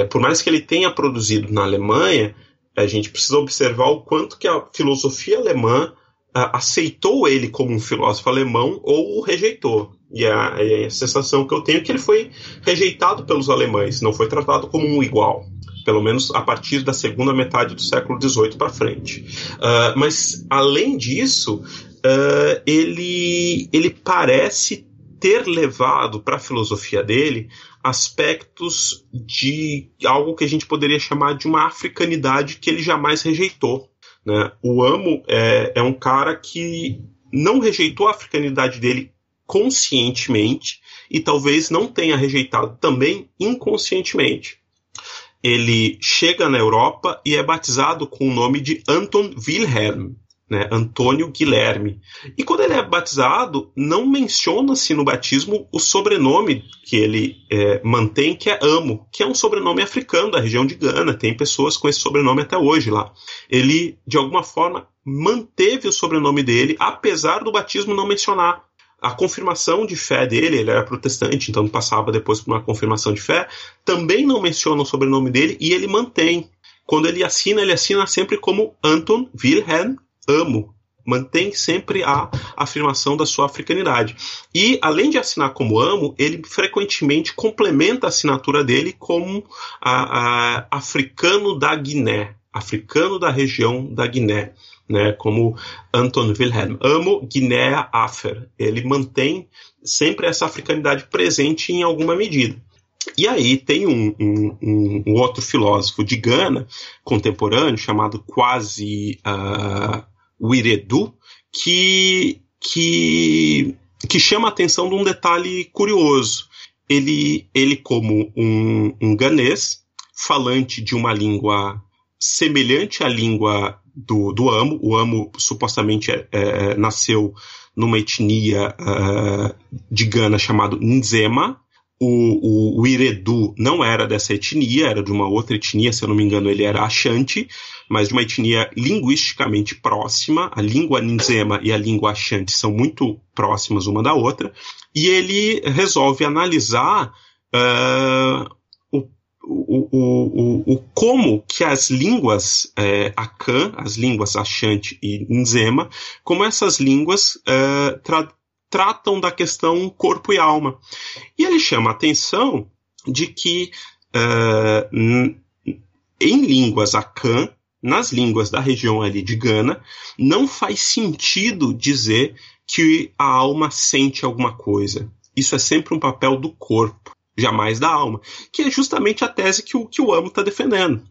S4: é, por mais que ele tenha produzido na Alemanha, a gente precisa observar o quanto que a filosofia alemã a, aceitou ele como um filósofo alemão ou o rejeitou. E a, a, sensação que eu tenho é que ele foi rejeitado pelos alemães, não foi tratado como um igual. Pelo menos a partir da segunda metade do século XVIII para frente. Uh, mas, além disso, uh, ele, ele parece ter levado para a filosofia dele aspectos de algo que a gente poderia chamar de uma africanidade que ele jamais rejeitou. Né? O Amo é, é um cara que não rejeitou a africanidade dele conscientemente e talvez não tenha rejeitado também inconscientemente. Ele chega na Europa e é batizado com o nome de Anton Wilhelm, né, Antônio Guilherme. E quando ele é batizado, não menciona-se no batismo o sobrenome que ele é, mantém, que é Amo, que é um sobrenome africano da região de Gana. Tem pessoas com esse sobrenome até hoje lá. Ele, de alguma forma, manteve o sobrenome dele, apesar do batismo não mencionar. A confirmação de fé dele, ele era protestante, então passava depois por uma confirmação de fé, também não menciona o sobrenome dele e ele mantém. Quando ele assina, ele assina sempre como Anton Wilhelm amo, mantém sempre a afirmação da sua africanidade. E, além de assinar como amo, ele frequentemente complementa a assinatura dele como a, a, africano da Guiné, africano da região da Guiné. Né, como Anton Wilhelm. Amo Guiné Afer. Ele mantém sempre essa africanidade presente em alguma medida. E aí tem um, um, um outro filósofo de Gana, contemporâneo, chamado Quasi uh, o Iredu, que, que, que chama a atenção de um detalhe curioso. Ele, ele como um, um ganês, falante de uma língua semelhante à língua do, do Amo, o Amo supostamente é, é, nasceu numa etnia uh, de Gana chamado Nzema, o, o, o, Iredu não era dessa etnia, era de uma outra etnia, se eu não me engano, ele era Ashanti, mas de uma etnia linguisticamente próxima. A língua Nzema e a língua Ashanti são muito próximas uma da outra. E ele resolve analisar uh, o, o, o, como que as línguas é, Akan, as línguas Ashanti e Nzema, como essas línguas uh, tra tratam da questão corpo e alma. E ele chama a atenção de que uh, em línguas Akan, nas línguas da região ali de Gana, não faz sentido dizer que a alma sente alguma coisa. Isso é sempre um papel do corpo, jamais da alma, que é justamente a tese que o, que o Amo está defendendo.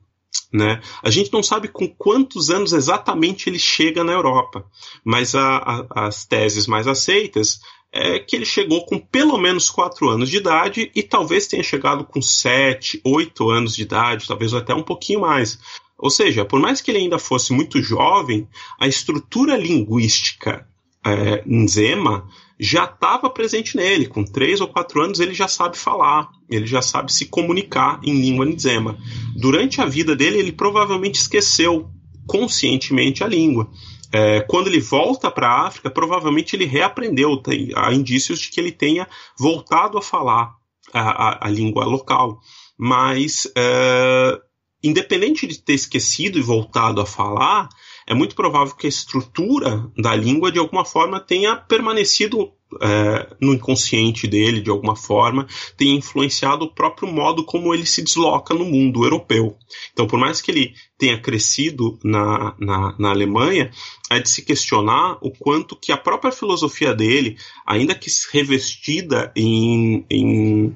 S4: Né? A gente não sabe com quantos anos exatamente ele chega na Europa, mas a, a, as teses mais aceitas é que ele chegou com pelo menos 4 anos de idade e talvez tenha chegado com 7, 8 anos de idade, talvez até um pouquinho mais. Ou seja, por mais que ele ainda fosse muito jovem, a estrutura linguística é, Nzema já estava presente nele. Com três ou quatro anos ele já sabe falar, ele já sabe se comunicar em língua Nzema. Durante a vida dele, ele provavelmente esqueceu conscientemente a língua. É, quando ele volta para a África, provavelmente ele reaprendeu. Tem, há indícios de que ele tenha voltado a falar a, a, a língua local. Mas, é, independente de ter esquecido e voltado a falar, é muito provável que a estrutura da língua, de alguma forma, tenha permanecido é, no inconsciente dele, de alguma forma, tenha influenciado o próprio modo como ele se desloca no mundo europeu. Então, por mais que ele tenha crescido na, na, na Alemanha, é de se questionar o quanto que a própria filosofia dele, ainda que revestida em, em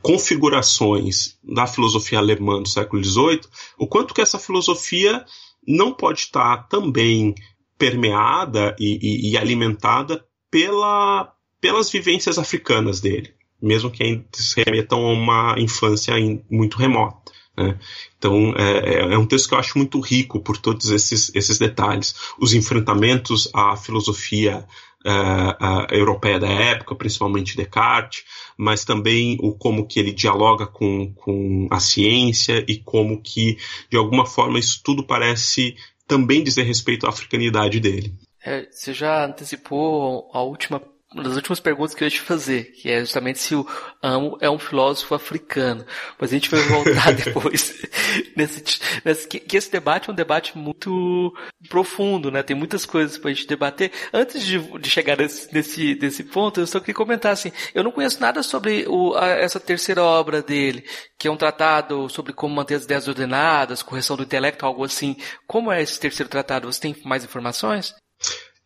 S4: configurações da filosofia alemã do século XVIII, o quanto que essa filosofia não pode estar também permeada e, e, e alimentada pela, pelas vivências africanas dele, mesmo que ainda se remetam a uma infância muito remota. Né? Então é, é, é, um texto que eu acho muito rico por todos esses, esses detalhes. Os enfrentamentos à filosofia uh, uh, europeia da época, principalmente Descartes, mas também o como que ele dialoga com, com a ciência e como que, de alguma forma, isso tudo parece também dizer respeito à africanidade dele.
S3: É, você já antecipou a última uma das últimas perguntas que eu ia te fazer, que é justamente se o Amo é um filósofo africano. Mas a gente vai voltar depois nesse, nesse que, esse debate é um debate muito profundo, né? Tem muitas coisas para a gente debater. Antes de, de chegar nesse, nesse, nesse ponto, eu só queria comentar assim, eu não conheço nada sobre o, a, essa terceira obra dele, que é um tratado sobre como manter as ideias ordenadas, correção do intelecto, algo assim. Como é esse terceiro tratado? Você tem mais informações?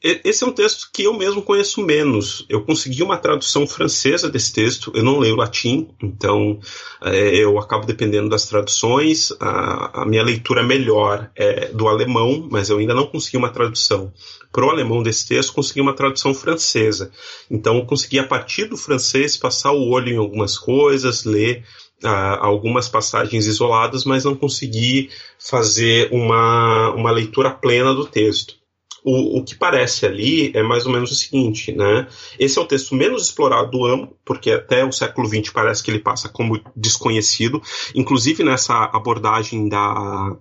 S4: Esse é um texto que eu mesmo conheço menos. Eu consegui uma tradução francesa desse texto, eu não leio latim, então é, eu acabo dependendo das traduções. A, a, minha leitura melhor é do alemão, mas eu ainda não consegui uma tradução. Para o alemão desse texto, consegui uma tradução francesa. Então eu consegui, a partir do francês, passar o olho em algumas coisas, ler algumas passagens isoladas, mas não consegui fazer uma, uma leitura plena do texto o, o que parece ali é mais ou menos o seguinte, né? Esse é o texto menos explorado do Amo, porque até o século XX parece que ele passa como desconhecido, inclusive nessa abordagem da,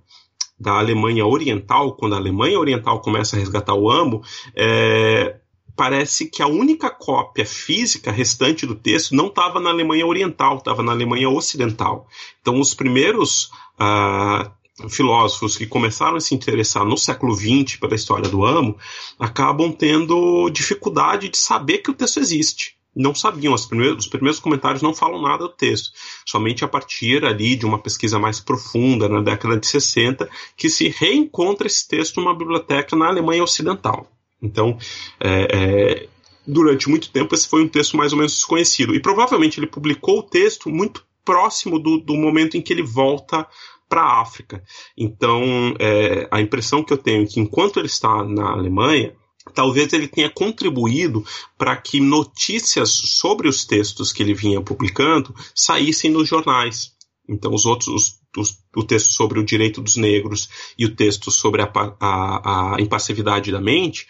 S4: da Alemanha Oriental, quando a Alemanha Oriental começa a resgatar o Amo, é, parece que a única cópia física restante do texto não estava na Alemanha Oriental, estava na Alemanha Ocidental. Então, os primeiros uh, filósofos que começaram a se interessar no século XX pela história do amo acabam tendo dificuldade de saber que o texto existe. Não sabiam, os primeiros, os primeiros comentários não falam nada do texto, somente a partir ali de uma pesquisa mais profunda na década de 60 que se reencontra esse texto numa biblioteca na Alemanha Ocidental. Então, é, é, durante muito tempo esse foi um texto mais ou menos desconhecido e provavelmente ele publicou o texto muito próximo do, do momento em que ele volta para a África. Então, é, a impressão que eu tenho é que enquanto ele está na Alemanha, talvez ele tenha contribuído para que notícias sobre os textos que ele vinha publicando saíssem nos jornais. Então, os outros, os, os, o texto sobre o direito dos negros e o texto sobre a, a, a impassividade da mente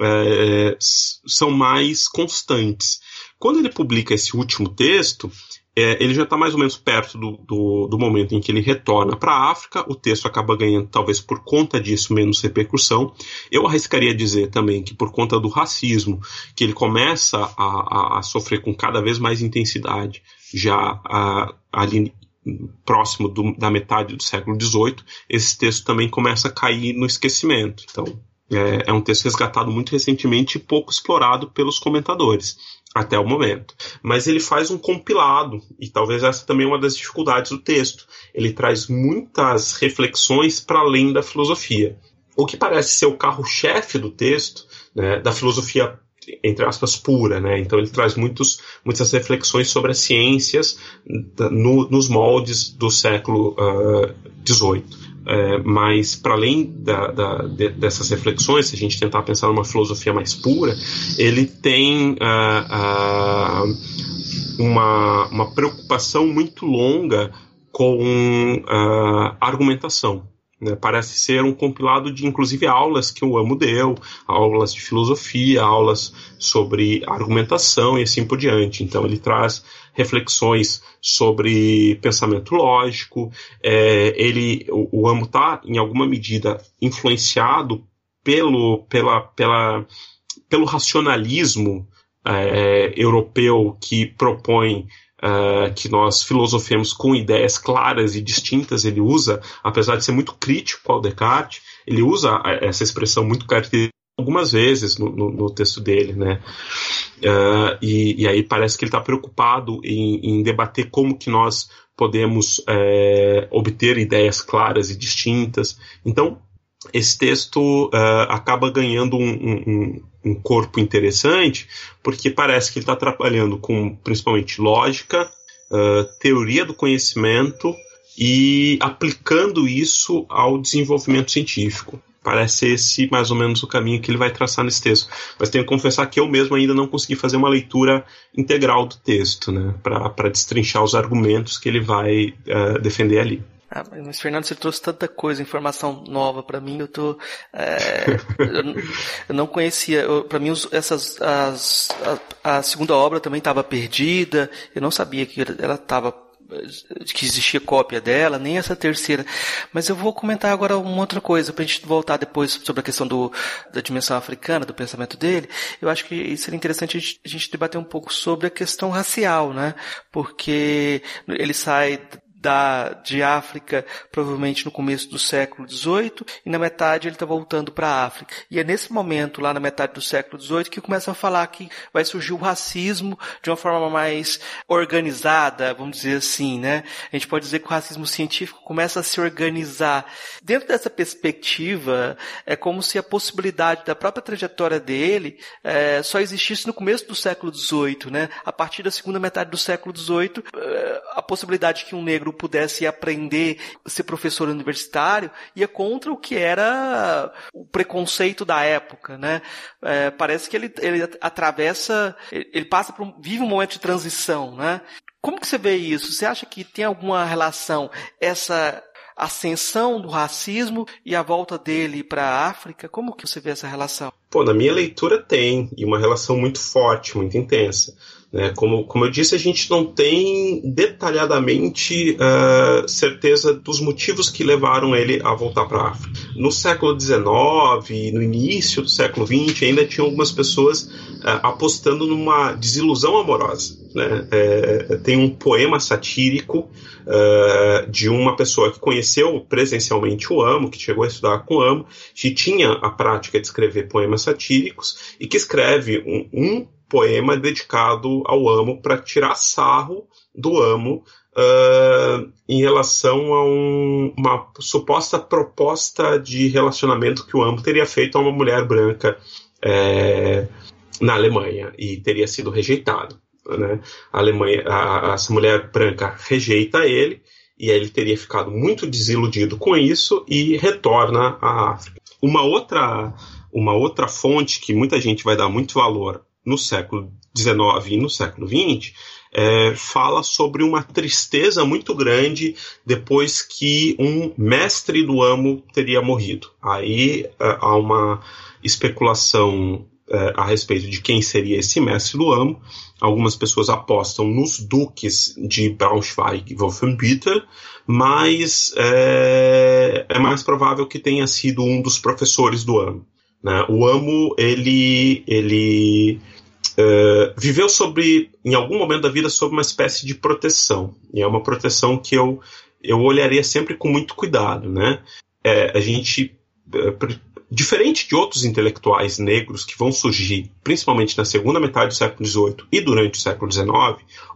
S4: é, são mais constantes. Quando ele publica esse último texto, é, ele já está mais ou menos perto do, do, do, momento em que ele retorna para a África. O texto acaba ganhando, talvez por conta disso, menos repercussão. Eu arriscaria dizer também que por conta do racismo, que ele começa a, a, a sofrer com cada vez mais intensidade, já a, ali próximo do, da metade do século XVIII, esse texto também começa a cair no esquecimento. Então, é, é um texto resgatado muito recentemente e pouco explorado pelos comentadores até o momento. Mas ele faz um compilado, e talvez essa também é uma das dificuldades do texto. Ele traz muitas reflexões para além da filosofia. O que parece ser o carro-chefe do texto, né, da filosofia entre aspas, pura, né? Então ele traz muitos, muitas reflexões sobre as ciências no, nos moldes do século XVIII. Uh, é, mas, para além da, da, de, dessas reflexões, se a gente tentar pensar numa filosofia mais pura, ele tem uh, uh, uma, uma preocupação muito longa com uh, argumentação. Né? Parece ser um compilado de, inclusive, aulas que o Amo deu, aulas de filosofia, aulas sobre argumentação e assim por diante. Então, ele traz reflexões sobre pensamento lógico. É, ele, o, o Amo está, em alguma medida, influenciado pelo, pela, pela, pelo racionalismo é, europeu que propõe uh, que nós filosofemos com ideias claras e distintas. Ele usa, apesar de ser muito crítico ao Descartes, ele usa essa expressão muito característica algumas vezes no, no, no, texto dele, né? Uh, e, e, aí parece que ele está preocupado em, em, debater como que nós podemos é, obter ideias claras e distintas. Então, esse texto uh, acaba ganhando um, um, um, corpo interessante, porque parece que ele está trabalhando com principalmente lógica, uh, teoria do conhecimento e aplicando isso ao desenvolvimento científico. Parece esse mais ou menos o caminho que ele vai traçar nesse texto. Mas tenho que confessar que eu mesmo ainda não consegui fazer uma leitura integral do texto, né, para destrinchar os argumentos que ele vai uh, defender ali.
S3: Ah, mas Fernando, você trouxe tanta coisa, informação nova para mim. Eu tô, é, eu, eu, não conhecia. Para mim, essas, as, a, a, segunda obra também estava perdida. Eu não sabia que ela estava que existia cópia dela, nem essa terceira. Mas eu vou comentar agora uma outra coisa, para a gente voltar depois sobre a questão do, da dimensão africana, do pensamento dele. Eu acho que seria interessante a gente, a gente debater um pouco sobre a questão racial, né? Porque ele sai da, de África, provavelmente no começo do século XVIII, e na metade ele está voltando para a África. E é nesse momento, lá na metade do século XVIII, que começa a falar que vai surgir o racismo de uma forma mais organizada, vamos dizer assim, né? A gente pode dizer que o racismo científico começa a se organizar. Dentro dessa perspectiva, é como se a possibilidade da própria trajetória dele é, só existisse no começo do século XVIII, né? A partir da segunda metade do século XVIII, é, a possibilidade que um negro pudesse aprender ser professor universitário ia contra o que era o preconceito da época, né? É, parece que ele, ele atravessa, ele passa por um, vive um momento de transição, né? Como que você vê isso? Você acha que tem alguma relação essa ascensão do racismo e a volta dele para a África? Como que você vê essa relação?
S4: Pô, na minha leitura tem, e uma relação muito forte, muito intensa. Né? Como, como eu disse, a gente não tem detalhadamente uh, certeza dos motivos que levaram ele a voltar para a África. No século XIX, no início do século XX, ainda tinham algumas pessoas uh, apostando numa desilusão amorosa. Né? É, tem um poema satírico uh, de uma pessoa que conheceu presencialmente o Amo, que chegou a estudar com o Amo, que tinha a prática de escrever poemas satíricos e que escreve um, um poema dedicado ao amo para tirar sarro do amo uh, em relação a um, uma suposta proposta de relacionamento que o amo teria feito a uma mulher branca é, na Alemanha e teria sido rejeitado. Né? A Alemanha, a, essa mulher branca rejeita ele e ele teria ficado muito desiludido com isso e retorna à África. Uma outra, uma outra fonte que muita gente vai dar muito valor no século XIX e no século XX é, fala sobre uma tristeza muito grande depois que um mestre do amo teria morrido. Aí é, há uma especulação é, a respeito de quem seria esse mestre do amo. Algumas pessoas apostam nos duques de Braunschweig e Wolfenbüttel, mas é, é, mais provável que tenha sido um dos professores do amo. Né? O amo ele ele é, viveu sobre em algum momento da vida sob uma espécie de proteção e é uma proteção que eu eu olharia sempre com muito cuidado, né? É, a gente é, Diferente de outros intelectuais negros que vão surgir, principalmente na segunda metade do século XVIII e durante o século XIX,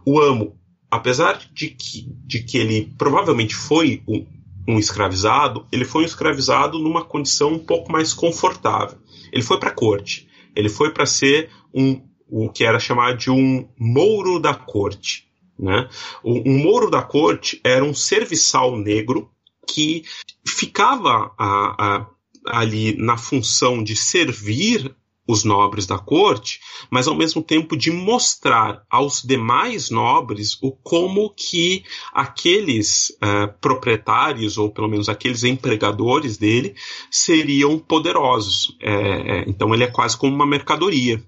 S4: o Amo, apesar de que, de que ele provavelmente foi um, um escravizado, ele foi um escravizado numa condição um pouco mais confortável. Ele foi para a corte. Ele foi para ser um, o que era chamado de um mouro da corte. Né? Um mouro da corte era um serviçal negro que ficava a, a, ali na função de servir os nobres da corte, mas ao mesmo tempo de mostrar aos demais nobres o como que aqueles uh, proprietários ou pelo menos aqueles empregadores dele seriam poderosos. É, é, então ele é quase como uma mercadoria.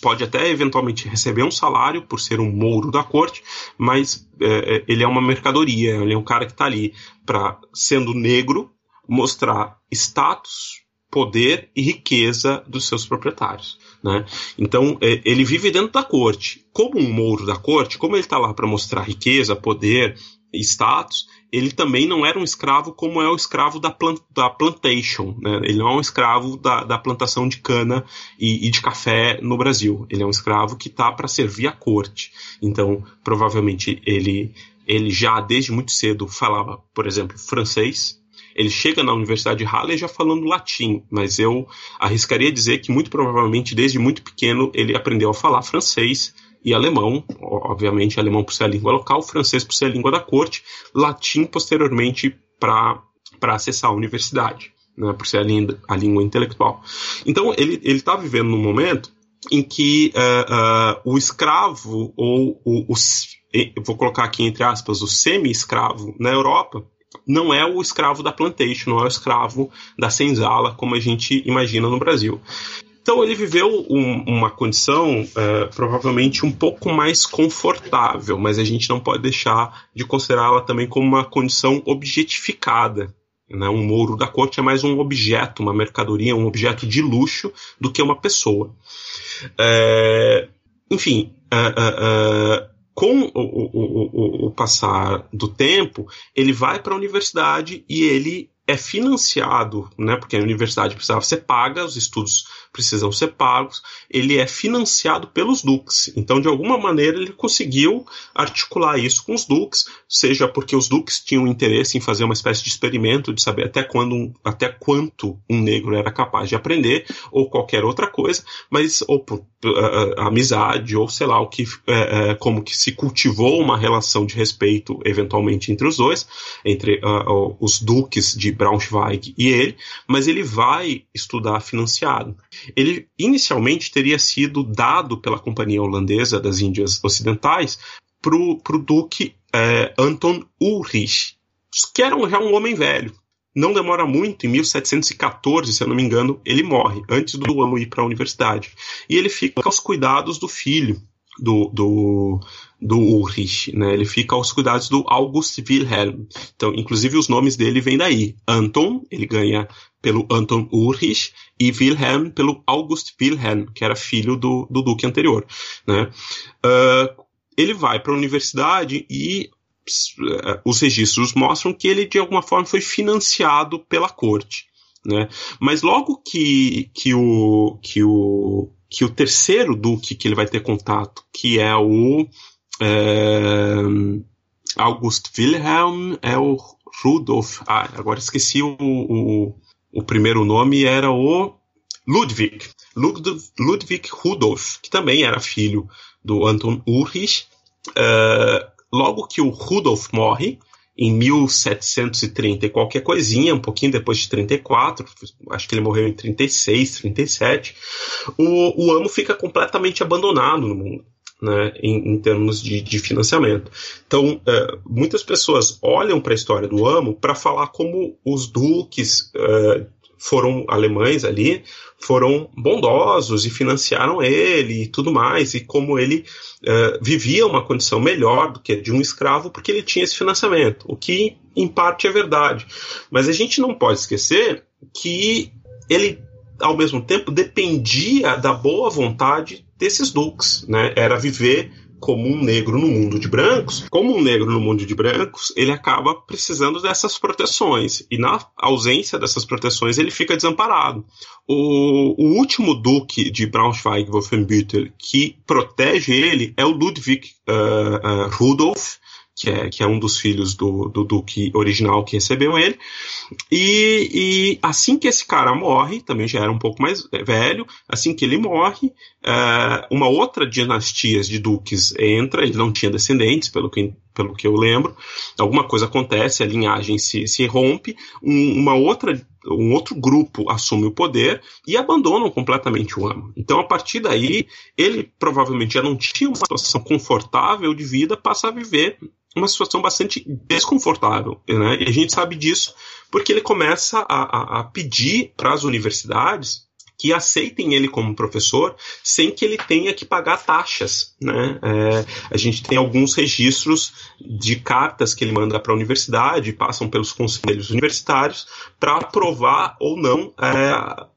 S4: Pode, até eventualmente receber um salário por ser um mouro da corte, mas é, é ele é uma mercadoria. Ele é um cara que está ali para sendo negro mostrar status, poder e riqueza dos seus proprietários. Né? Então, é, ele vive dentro da corte. Como um mouro da corte, como ele está lá para mostrar riqueza, poder e status, ele também não era um escravo como é o escravo da, plant, da plantation. Né? Ele não é um escravo da, da plantação de cana e, e, de café no Brasil. Ele é um escravo que está para servir a corte. Então, provavelmente, ele, ele já desde muito cedo falava, por exemplo, francês, ele chega na Universidade de Halle já falando latim, mas eu arriscaria dizer que muito provavelmente desde muito pequeno ele aprendeu a falar francês e alemão, obviamente alemão por ser a língua local, francês por ser a língua da corte, latim posteriormente para acessar a universidade, né, por ser a, língua, a língua intelectual. Então ele está vivendo num momento em que uh, uh, o escravo ou o, o, vou colocar aqui entre aspas o semi-escravo na Europa não é o escravo da plantation, não é o escravo da senzala, como a gente imagina no Brasil. Então ele viveu um, uma condição uh, provavelmente um pouco mais confortável, mas a gente não pode deixar de considerá-la também como uma condição objetificada. Né? Um mouro da corte é mais um objeto, uma mercadoria, um objeto de luxo do que uma pessoa. Uh, enfim, uh, com o, o, o, o passar do tempo, ele vai para a universidade e ele é financiado, né, porque a universidade precisava ser paga, os estudos precisam ser pagos, ele é financiado pelos duques. Então, de alguma maneira, ele conseguiu articular isso com os duques, seja porque os duques tinham interesse em fazer uma espécie de experimento de saber até quando, até quanto um negro era capaz de aprender, ou qualquer outra coisa, mas ou por uh, amizade, ou sei lá, o que, uh, uh, como que se cultivou uma relação de respeito, eventualmente, entre os dois, entre os duques de Braunschweig e ele, mas ele vai estudar financiado ele inicialmente teria sido dado pela Companhia Holandesa das Índias Ocidentais para o Duque é, Anton Ulrich, que era um, já um homem velho. Não demora muito, em 1714, se eu não me engano, ele morre, antes do ano ir para a universidade. E ele fica aos cuidados do filho do, do, do Ulrich, né? Ele fica aos cuidados do August Wilhelm. Então, inclusive, os nomes dele vêm daí. Anton, ele ganha pelo Anton Ulrich e Wilhelm pelo August Wilhelm, que era filho do, do duque anterior. Né? Uh, ele vai para a universidade e uh, os registros mostram que ele de alguma forma foi financiado pela corte. Né? Mas logo que, que, o, que, o, que o terceiro duque que ele vai ter contato, que é o é, August Wilhelm, é o Rudolf. Ah, agora esqueci o, o, o primeiro nome era o Ludwig. Ludwig Rudolf, que também era filho do Anton Ulrich. Uh, logo que o Rudolf morre, em 1730 e qualquer coisinha, um pouquinho depois de 34, acho que ele morreu em 36, 37, o, o amo fica completamente abandonado no mundo. Né, em, em, termos de, de, financiamento. Então, é, muitas pessoas olham para a história do Amo para falar como os duques é, foram alemães ali, foram bondosos e financiaram ele e tudo mais, e como ele uh, vivia uma condição melhor do que de um escravo porque ele tinha esse financiamento, o que em parte é verdade. Mas a gente não pode esquecer que ele, ao mesmo tempo, dependia da boa vontade desses duques, né? Era viver como um negro no mundo de brancos, como um negro no mundo de brancos, ele acaba precisando dessas proteções. E na ausência dessas proteções, ele fica desamparado. O, o último duque de Braunschweig-Wolfenbüttel que protege ele é o Ludwig uh, uh, Rudolf, que é, que é um dos filhos do, do Duque original que recebeu ele. E, e, assim que esse cara morre, também já era um pouco mais velho, assim que ele morre, uh, uma outra dinastia de duques entra, ele não tinha descendentes, pelo que, pelo que eu lembro. Alguma coisa acontece, a linhagem se, se rompe, um, uma outra um outro grupo assume o poder e abandonam completamente o amo. Então, a partir daí, ele provavelmente já não tinha uma situação confortável de vida, passa a viver uma situação bastante desconfortável. Né? E a gente sabe disso porque ele começa a, a, a pedir para as universidades que aceitem ele como professor sem que ele tenha que pagar taxas. Né? É, a gente tem alguns registros de cartas que ele manda para a universidade, passam pelos conselhos universitários, para aprovar ou não é,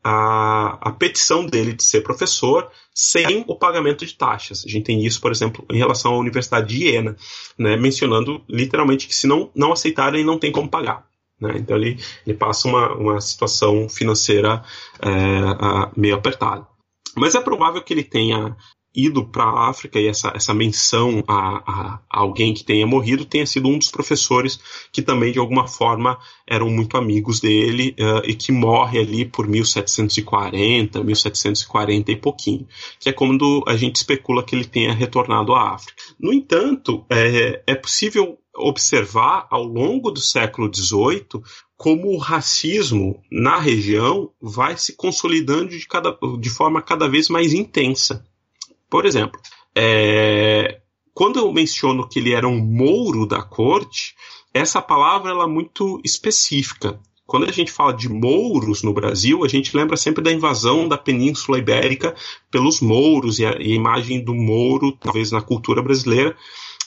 S4: a, a petição dele de ser professor sem o pagamento de taxas. A gente tem isso, por exemplo, em relação à Universidade de Iena, né, mencionando literalmente que se não, não aceitarem, não tem como pagar. Né? Então ele, ele passa uma, uma situação financeira é, meio apertada. Mas é provável que ele tenha ido para a África e essa, essa menção a, a, alguém que tenha morrido tenha sido um dos professores que também de alguma forma eram muito amigos dele uh, e que morre ali por 1740, 1740 e pouquinho, que é quando a gente especula que ele tenha retornado à África. No entanto, é, é possível observar ao longo do século XVIII como o racismo na região vai se consolidando de, cada, de forma cada vez mais intensa. Por exemplo, é, quando eu menciono que ele era um mouro da corte, essa palavra ela é muito específica. Quando a gente fala de mouros no Brasil, a gente lembra sempre da invasão da Península Ibérica pelos mouros e a, e a imagem do mouro, talvez na cultura brasileira,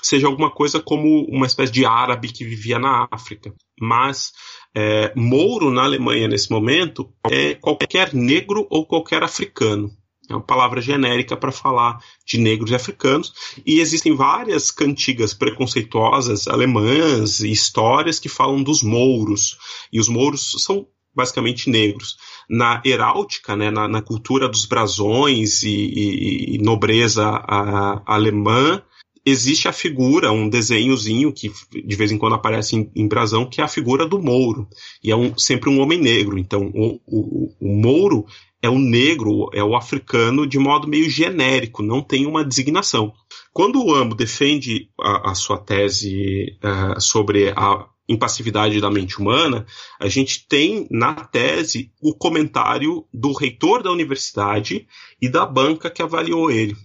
S4: seja alguma coisa como uma espécie de árabe que vivia na África. Mas é, Mouro na Alemanha nesse momento é qualquer negro ou qualquer africano. É uma palavra genérica para falar de negros e africanos. E existem várias cantigas preconceituosas alemãs e histórias que falam dos mouros. E os mouros são basicamente negros. Na heráldica, né, na, na cultura dos brasões e, e, e nobreza a, a alemã, existe a figura, um desenhozinho que de vez em quando aparece em, em brasão, que é a figura do Mouro. E é um, sempre um homem negro. Então, o, o, o Mouro é o negro, é o africano de modo meio genérico, não tem uma designação. Quando o Amo defende a, a sua tese uh, sobre a impassividade da mente humana, a gente tem na tese o comentário do reitor da universidade e da banca que avaliou ele.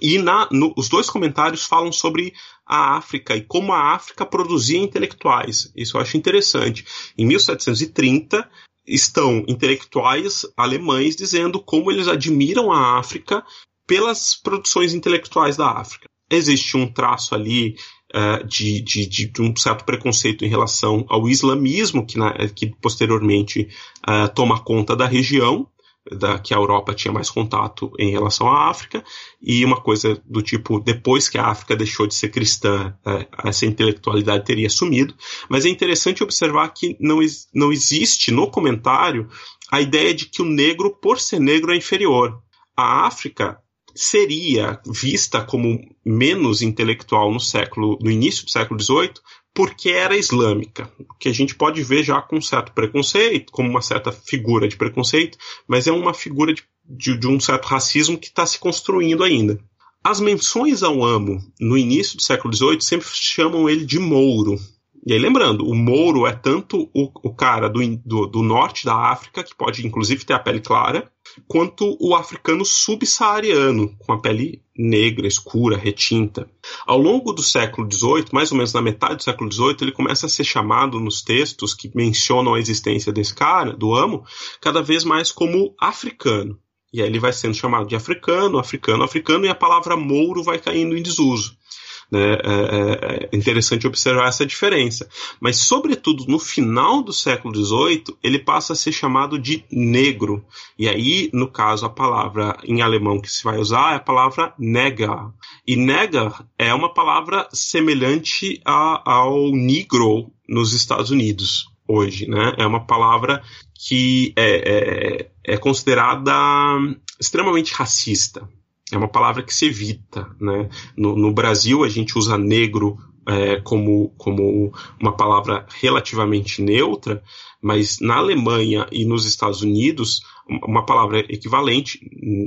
S4: E na, no, os dois comentários falam sobre a África e como a África produzia intelectuais. Isso eu acho interessante. Em 1730, estão intelectuais alemães dizendo como eles admiram a África pelas produções intelectuais da África. Existe um traço ali uh, de, de, de, um certo preconceito em relação ao islamismo, que, na, que posteriormente uh, toma conta da região, da, que a Europa tinha mais contato em relação à África, e uma coisa do tipo, depois que a África deixou de ser cristã, é, essa intelectualidade teria sumido. Mas é interessante observar que não, não existe no comentário a ideia de que o negro, por ser negro, é inferior. A África seria vista como menos intelectual no século, no início do século XVIII, porque era islâmica, que a gente pode ver já com certo preconceito, como uma certa figura de preconceito, mas é uma figura de, de, de um certo racismo que está se construindo ainda. As menções ao amo no início do século XVIII sempre chamam ele de mouro. E aí, lembrando, o Mouro é tanto o, o cara do, do, do, norte da África, que pode inclusive ter a pele clara, quanto o africano subsaariano, com a pele negra, escura, retinta. Ao longo do século XVIII, mais ou menos na metade do século XVIII, ele começa a ser chamado nos textos que mencionam a existência desse cara, do Amo, cada vez mais como africano. E aí ele vai sendo chamado de africano, africano, africano, e a palavra mouro vai caindo em desuso. Né? É, é, é, interessante observar essa diferença. Mas, sobretudo, no final do século XVIII, ele passa a ser chamado de negro. E aí, no caso, a palavra em alemão que se vai usar é a palavra neger. E neger é uma palavra semelhante a, ao negro nos Estados Unidos hoje. Né? É uma palavra que é, é, é considerada extremamente racista é uma palavra que se evita. Né? No, no Brasil, a gente usa negro é, como, como uma palavra relativamente neutra, mas na Alemanha e nos Estados Unidos, uma palavra equivalente,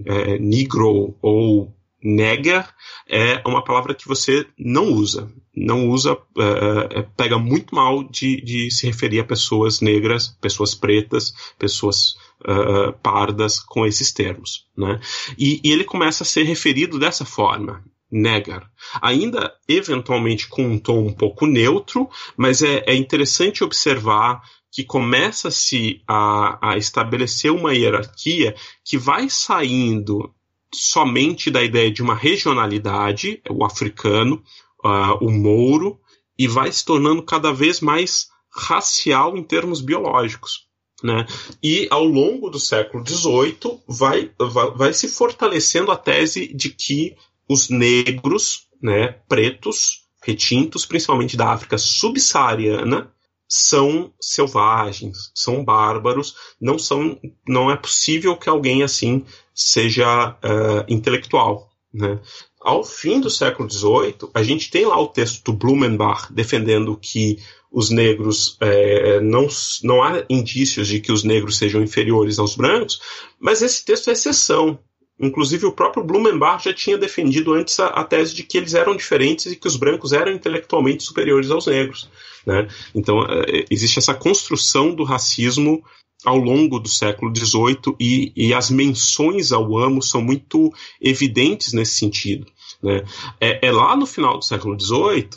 S4: é, negro ou neger, é uma palavra que você não usa. Não usa, é, é, pega muito mal de, de se referir a pessoas negras, pessoas pretas, pessoas uh, pardas com esses termos. Né? E, e ele começa a ser referido dessa forma, negar. Ainda eventualmente com um tom um pouco neutro, mas é, é interessante observar que começa-se a, a, estabelecer uma hierarquia que vai saindo somente da ideia de uma regionalidade, o africano, uh, o mouro, e vai se tornando cada vez mais racial em termos biológicos. Né? E ao longo do século XVIII vai, vai, vai se fortalecendo a tese de que os negros, né, pretos, retintos, principalmente da África subsaariana, são selvagens, são bárbaros, não são, não é possível que alguém assim seja uh, intelectual. Né? Ao fim do século XVIII, a gente tem lá o texto do Blumenbach defendendo que os negros é, não, não há indícios de que os negros sejam inferiores aos brancos, mas esse texto é exceção. Inclusive, o próprio Blumenbach já tinha defendido antes a, a, tese de que eles eram diferentes e que os brancos eram intelectualmente superiores aos negros. Né? Então, é, existe essa construção do racismo ao longo do século XVIII e, e, as menções ao amo são muito evidentes nesse sentido. Né? É, é lá no final do século XVIII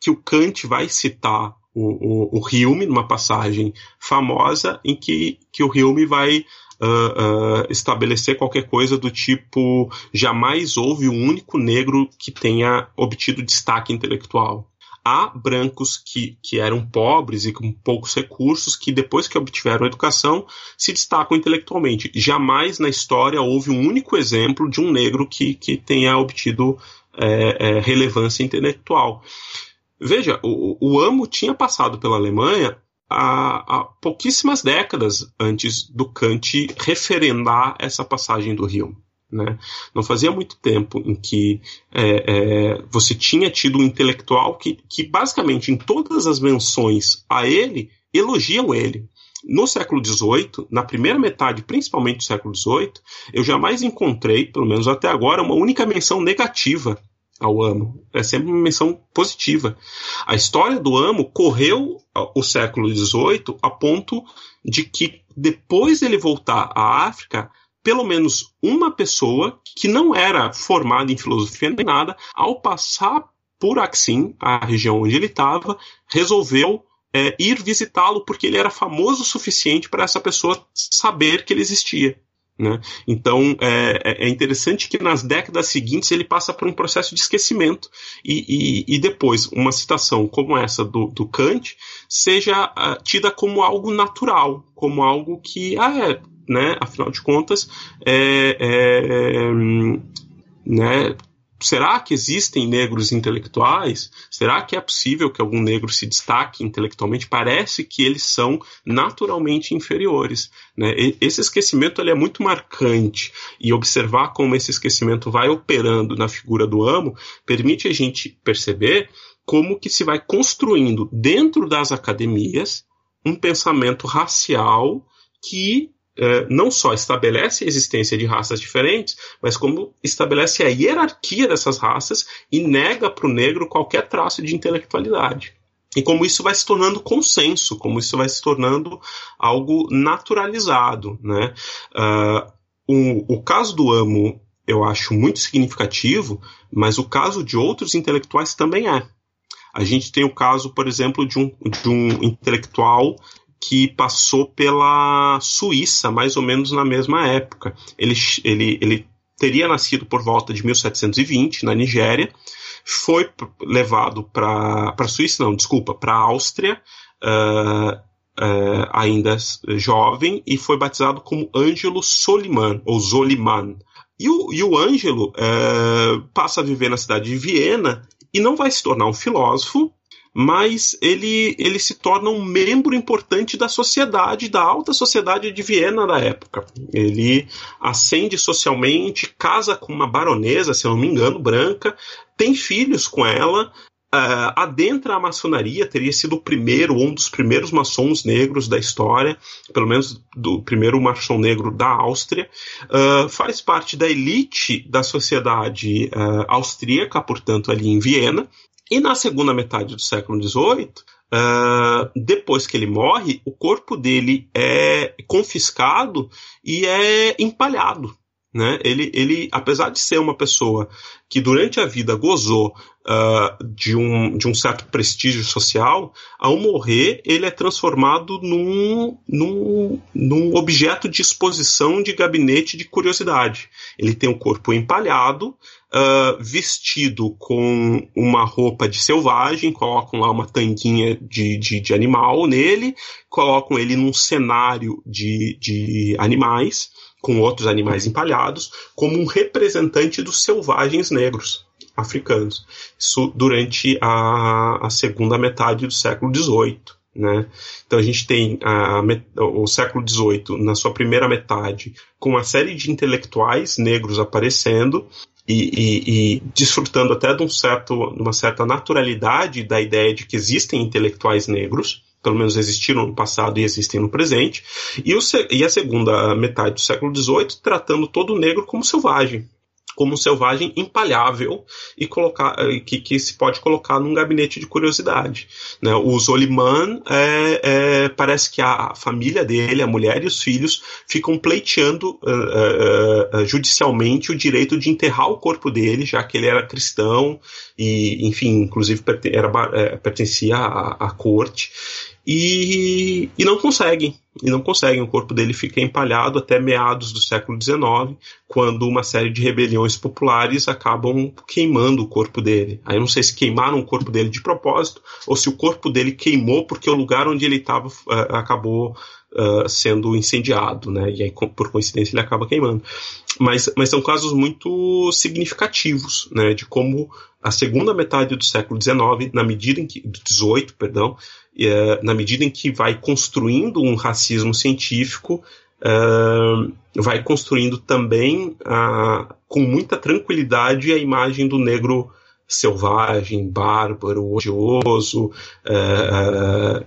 S4: que o Kant vai citar o, o, o Hume, numa passagem famosa, em que, que o Hume vai uh, uh, estabelecer qualquer coisa do tipo: jamais houve um único negro que tenha obtido destaque intelectual. Há brancos que, que eram pobres e com poucos recursos que, depois que obtiveram educação, se destacam intelectualmente. Jamais na história houve um único exemplo de um negro que, que tenha obtido é, é, relevância intelectual. Veja, o, o Amo tinha passado pela Alemanha há, há, pouquíssimas décadas antes do Kant referendar essa passagem do Rio. Né? Não fazia muito tempo em que é, é, você tinha tido um intelectual que, que, basicamente, em todas as menções a ele, elogiam ele. No século XVIII, na primeira metade, principalmente do século XVIII, eu jamais encontrei, pelo menos até agora, uma única menção negativa ao Amo. É sempre uma menção positiva. A história do Amo correu o século XVIII a ponto de que, depois dele voltar à África, pelo menos uma pessoa que não era formada em filosofia nem nada, ao passar por Axim, a região onde ele estava, resolveu é, ir visitá-lo porque ele era famoso o suficiente para essa pessoa saber que ele existia. Né? Então é, é, é, interessante que nas décadas seguintes ele passa por um processo de esquecimento e, e, e depois uma citação como essa do, do Kant seja uh, tida como algo natural, como algo que, ah, é, né, afinal de contas, é, é, né, será que existem negros intelectuais? Será que é possível que algum negro se destaque intelectualmente? Parece que eles são naturalmente inferiores. Né? Esse esquecimento ele é muito marcante e observar como esse esquecimento vai operando na figura do amo permite a gente perceber como que se vai construindo dentro das academias um pensamento racial que é, não só estabelece a existência de raças diferentes, mas como estabelece a hierarquia dessas raças e nega para o negro qualquer traço de intelectualidade. e como isso vai se tornando consenso, como isso vai se tornando algo naturalizado. Né? Uh, o, o caso do Amo eu acho muito significativo, mas o caso de outros intelectuais também é. A gente tem o caso, por exemplo, de um, de um intelectual que passou pela Suíça, mais ou menos na mesma época. Ele, ele, ele teria nascido por volta de 1720, na Nigéria, foi levado para a Suíça, não, desculpa, para a Áustria, uh, uh, ainda jovem, e foi batizado como Ângelo Soliman, ou Zoliman. E o, e o Ângelo uh, passa a viver na cidade de Viena e não vai se tornar um filósofo, mas ele, ele se torna um membro importante da sociedade, da alta sociedade de Viena da época. Ele ascende socialmente, casa com uma baronesa, se eu não me engano, branca, tem filhos com ela, Uh, adentra a maçonaria, teria sido o primeiro, um dos primeiros maçons negros da história, pelo menos do primeiro maçom negro da Áustria, uh, faz parte da elite da sociedade uh, austríaca, portanto, ali em Viena, e na segunda metade do século XVIII, Uh, depois que ele morre, o corpo dele é confiscado e é empalhado. Né? Ele, ele, apesar de ser uma pessoa que durante a vida gozou uh, de, um, de um certo prestígio social, ao morrer ele é transformado num, num, num objeto de exposição de gabinete de curiosidade. Ele tem o corpo empalhado, uh, vestido com uma roupa de selvagem, colocam lá uma tanguinha de, de, de animal nele, colocam ele num cenário de, de animais com outros animais empalhados, como um representante dos selvagens negros africanos. Isso durante a, a segunda metade do século XVIII. Né? Então a gente tem a, o século XVIII na sua primeira metade com uma série de intelectuais negros aparecendo e, e, e, desfrutando até de, um certo, de uma certa naturalidade da ideia de que existem intelectuais negros pelo menos existiram no passado e existem no presente, e, o, e a segunda metade do século XVIII tratando todo o negro como selvagem, como um selvagem empalhável e colocar, que, que se pode colocar num gabinete de curiosidade. Né? O Zoliman é, é, parece que a família dele, a mulher e os filhos, ficam pleiteando uh, uh, judicialmente o direito de enterrar o corpo dele, já que ele era cristão e, enfim, inclusive era, eh, pertencia à, à corte e, e não conseguem. E não conseguem. O corpo dele fica empalhado até meados do século XIX, quando uma série de rebeliões populares acabam queimando o corpo dele. Aí eu não sei se queimaram o corpo dele de propósito ou se o corpo dele queimou porque o lugar onde ele estava uh, acabou uh, sendo incendiado, né? E aí, por coincidência, ele acaba queimando. Mas, mas são casos muito significativos, né? De como a segunda metade do século XIX, na medida em que, do 18, perdão, uh, na medida em que vai construindo um racismo científico, uh, vai construindo também uh, com muita tranquilidade a imagem do negro selvagem, bárbaro, odioso,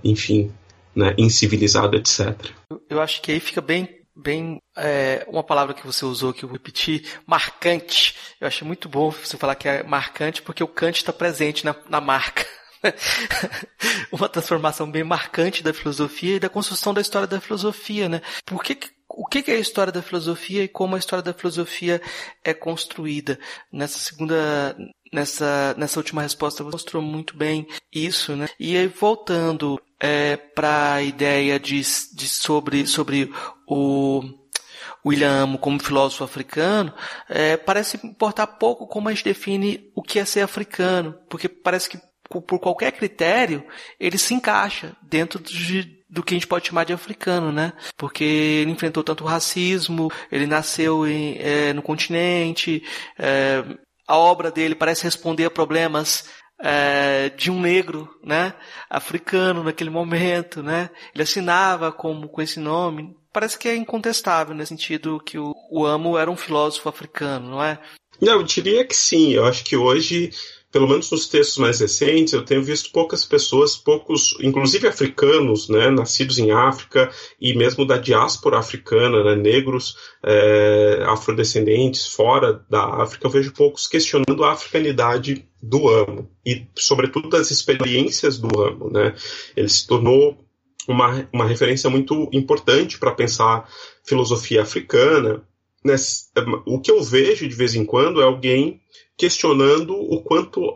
S4: enfim, né, incivilizado, etc.
S3: Eu acho que aí fica bem bem é, uma palavra que você usou que eu vou repetir, marcante. Eu achei muito bom você falar que é marcante porque o Kant está presente na, na marca. uma transformação bem marcante da filosofia e da construção da história da filosofia, né? Por que, o que é a história da filosofia e como a história da filosofia é construída? Nessa segunda, nessa, nessa última resposta você mostrou muito bem isso, né? E aí, voltando é, para a ideia de, de sobre, sobre o William Amo como filósofo africano, é, parece importar pouco como a gente define o que é ser africano, porque parece que por qualquer critério ele se encaixa dentro de, do que a gente pode chamar de africano, né? Porque ele enfrentou tanto racismo, ele nasceu em, é, no continente, é, a obra dele parece responder a problemas é, de um negro, né, africano naquele momento, né? Ele assinava como com esse nome. Parece que é incontestável nesse sentido que o, o Amo era um filósofo africano, não é?
S4: Não, eu diria que sim. Eu acho que hoje pelo menos nos textos mais recentes, eu tenho visto poucas pessoas, poucos, inclusive africanos, né, nascidos em África e mesmo da diáspora africana, né, negros, é, afrodescendentes fora da África, eu vejo poucos questionando a africanidade do amo e, sobretudo, das experiências do amo, né? Ele se tornou uma, uma referência muito importante para pensar filosofia africana. Né? O que eu vejo de vez em quando é alguém questionando o quanto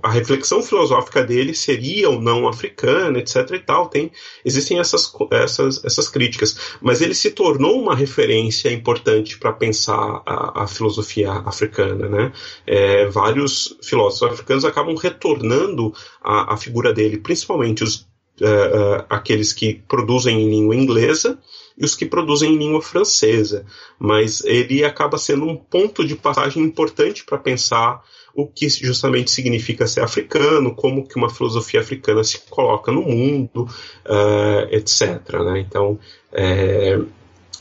S4: a reflexão filosófica dele seria ou não africana, etc. e tal. Tem, existem essas, essas, essas críticas. Mas ele se tornou uma referência importante para pensar a, a, filosofia africana. Né? É, vários filósofos africanos acabam retornando a figura dele, principalmente os uh, aqueles que produzem em língua inglesa e os que produzem em língua francesa. Mas ele acaba sendo um ponto de passagem importante para pensar o que justamente significa ser africano, como que uma filosofia africana se coloca no mundo, uh, etc. Né? Então, é,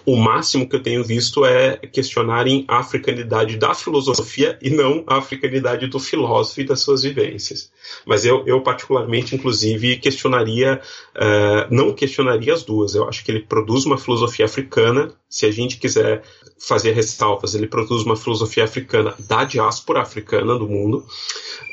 S4: o máximo que eu tenho visto é questionarem a africanidade da filosofia e não a africanidade do filósofo e das suas vivências. Mas eu, eu particularmente, inclusive, questionaria, uh, não questionaria as duas. Eu acho que ele produz uma filosofia africana. Se a gente quiser fazer ressalvas, ele produz uma filosofia africana da diáspora africana do mundo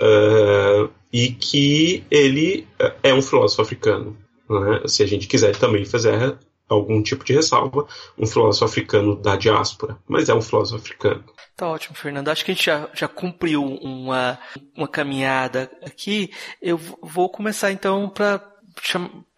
S4: uh, e que ele é um filósofo africano. Né? Se a gente quiser também fazer algum tipo de ressalva, um filósofo africano da diáspora, mas é um filósofo africano.
S3: Tá ótimo, Fernando. Acho que a gente já, já cumpriu uma, uma caminhada aqui. Eu vou começar então para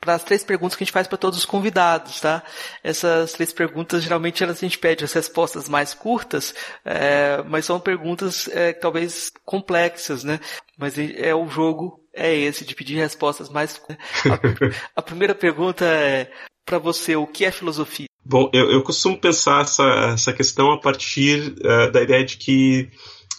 S3: para as três perguntas que a gente faz para todos os convidados, tá? Essas três perguntas, geralmente elas, a gente pede as respostas mais curtas, é, mas são perguntas é, talvez complexas, né? Mas é o jogo é esse de pedir respostas mais. A, a primeira pergunta é para você o que é filosofia?
S4: Bom, eu, eu costumo pensar essa, essa questão a partir uh, da ideia de que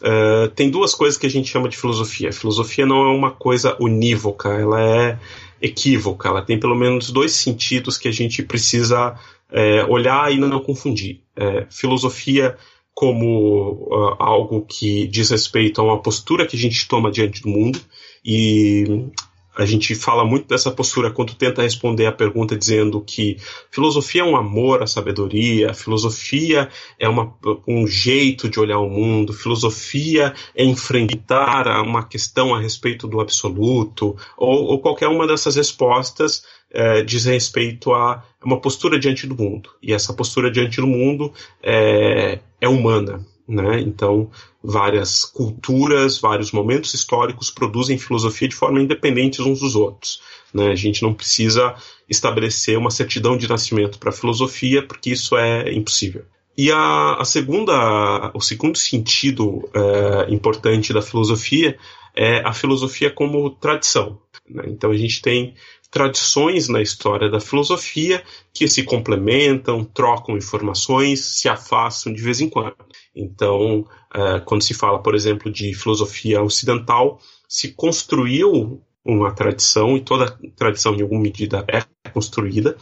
S4: uh, tem duas coisas que a gente chama de filosofia. A filosofia não é uma coisa unívoca, ela é equívoca, ela tem pelo menos dois sentidos que a gente precisa uh, olhar e não confundir. filosofia como algo que diz respeito a uma postura que a gente toma diante do mundo e a gente fala muito dessa postura quando tenta responder a pergunta dizendo que filosofia é um amor à sabedoria, filosofia é uma, um jeito de olhar o mundo, filosofia é enfrentar uma questão a respeito do absoluto, ou, ou qualquer uma dessas respostas é, diz respeito a uma postura diante do mundo. E essa postura diante do mundo é, é humana. Né? Então, várias culturas, vários momentos históricos produzem filosofia de forma independente uns dos outros. Né? A gente não precisa estabelecer uma certidão de nascimento para a filosofia, porque isso é impossível. E a, a segunda, o segundo sentido é, importante da filosofia é a filosofia como tradição. Né? Então a gente tem tradições na história da filosofia que se complementam, trocam informações, se afastam de vez em quando. Então, uh, quando se fala, por exemplo, de filosofia ocidental, se construiu uma tradição, e toda tradição, em alguma medida, é construída,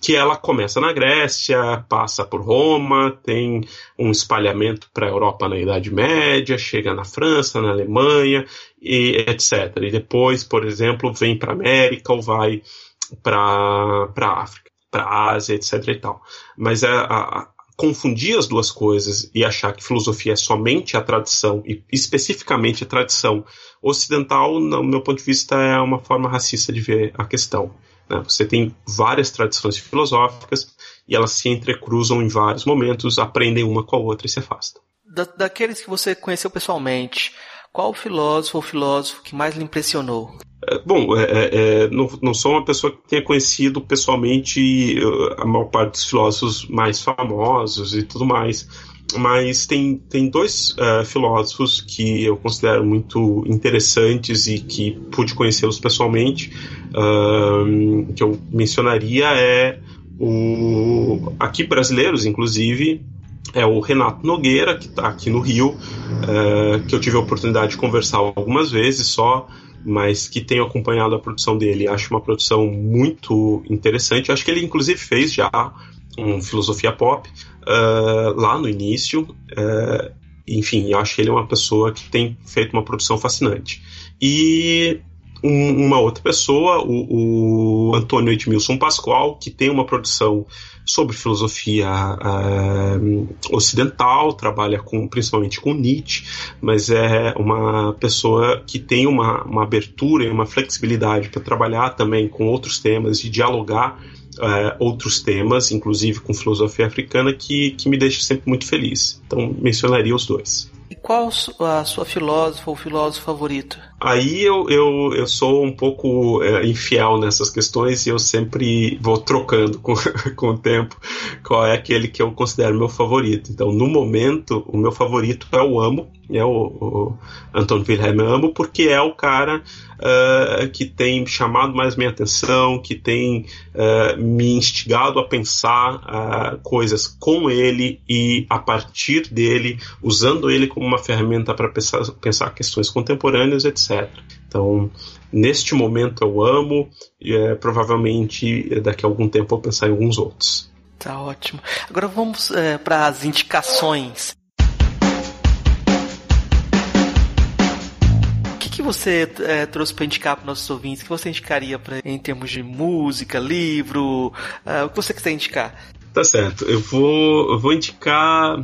S4: que ela começa na Grécia, passa por Roma, tem um espalhamento para a Europa na Idade Média, chega na França, na Alemanha, e etc. E depois, por exemplo, vem para a América ou vai para a África, para a Ásia, etc. e tal. Mas a, a, confundir as duas coisas e achar que filosofia é somente a tradição, e especificamente a tradição ocidental, no meu ponto de vista, é uma forma racista de ver a questão. Né? Você tem várias tradições filosóficas e elas se entrecruzam em vários momentos, aprendem uma com a outra e se afastam.
S3: Da, daqueles que você conheceu pessoalmente, qual filósofo ou filósofo que mais lhe impressionou?
S4: É, bom, é, é, é, não, não, sou uma pessoa que tenha conhecido pessoalmente a maior parte dos filósofos mais famosos e tudo mais, mas tem, tem dois uh, filósofos que eu considero muito interessantes e que pude conhecê-los pessoalmente, uh, que eu mencionaria é o aqui brasileiros, inclusive, é o Renato Nogueira, que está aqui no Rio, uh, que eu tive a oportunidade de conversar algumas vezes só, mas que tenho acompanhado a produção dele. Acho uma produção muito interessante. Acho que ele, inclusive, fez já um Filosofia Pop uh, lá no início. Uh, enfim, acho que ele é uma pessoa que tem feito uma produção fascinante. E um, uma outra pessoa, o, o Antônio Edmilson Pascoal, que tem uma produção sobre filosofia uh, ocidental, trabalha com, principalmente com Nietzsche, mas é uma pessoa que tem uma, uma abertura e uma flexibilidade para trabalhar também com outros temas e dialogar uh, outros temas, inclusive com filosofia africana, que, que me deixa sempre muito feliz. Então, mencionaria os dois.
S3: Qual a sua filósofa ou filósofo favorito?
S4: Aí eu, eu, eu sou um pouco é, infiel nessas questões e eu sempre vou trocando com, com o tempo qual é aquele que eu considero meu favorito. Então, no momento, o meu favorito é o Amo, é o, o Anton Wilhelm Amo, porque é o cara uh, que tem chamado mais minha atenção, que tem uh, me instigado a pensar uh, coisas com ele e a partir dele, usando ele como uma ferramenta para pensar, pensar questões contemporâneas, etc. Então, neste momento eu amo e é, provavelmente daqui a algum tempo eu vou pensar em alguns outros.
S3: Tá ótimo. Agora vamos é, para as indicações. O que, você é, trouxe para indicar para nossos ouvintes? O que você indicaria pra, em termos de música, livro? É, o que você quiser indicar?
S4: Tá certo. Eu vou, eu vou indicar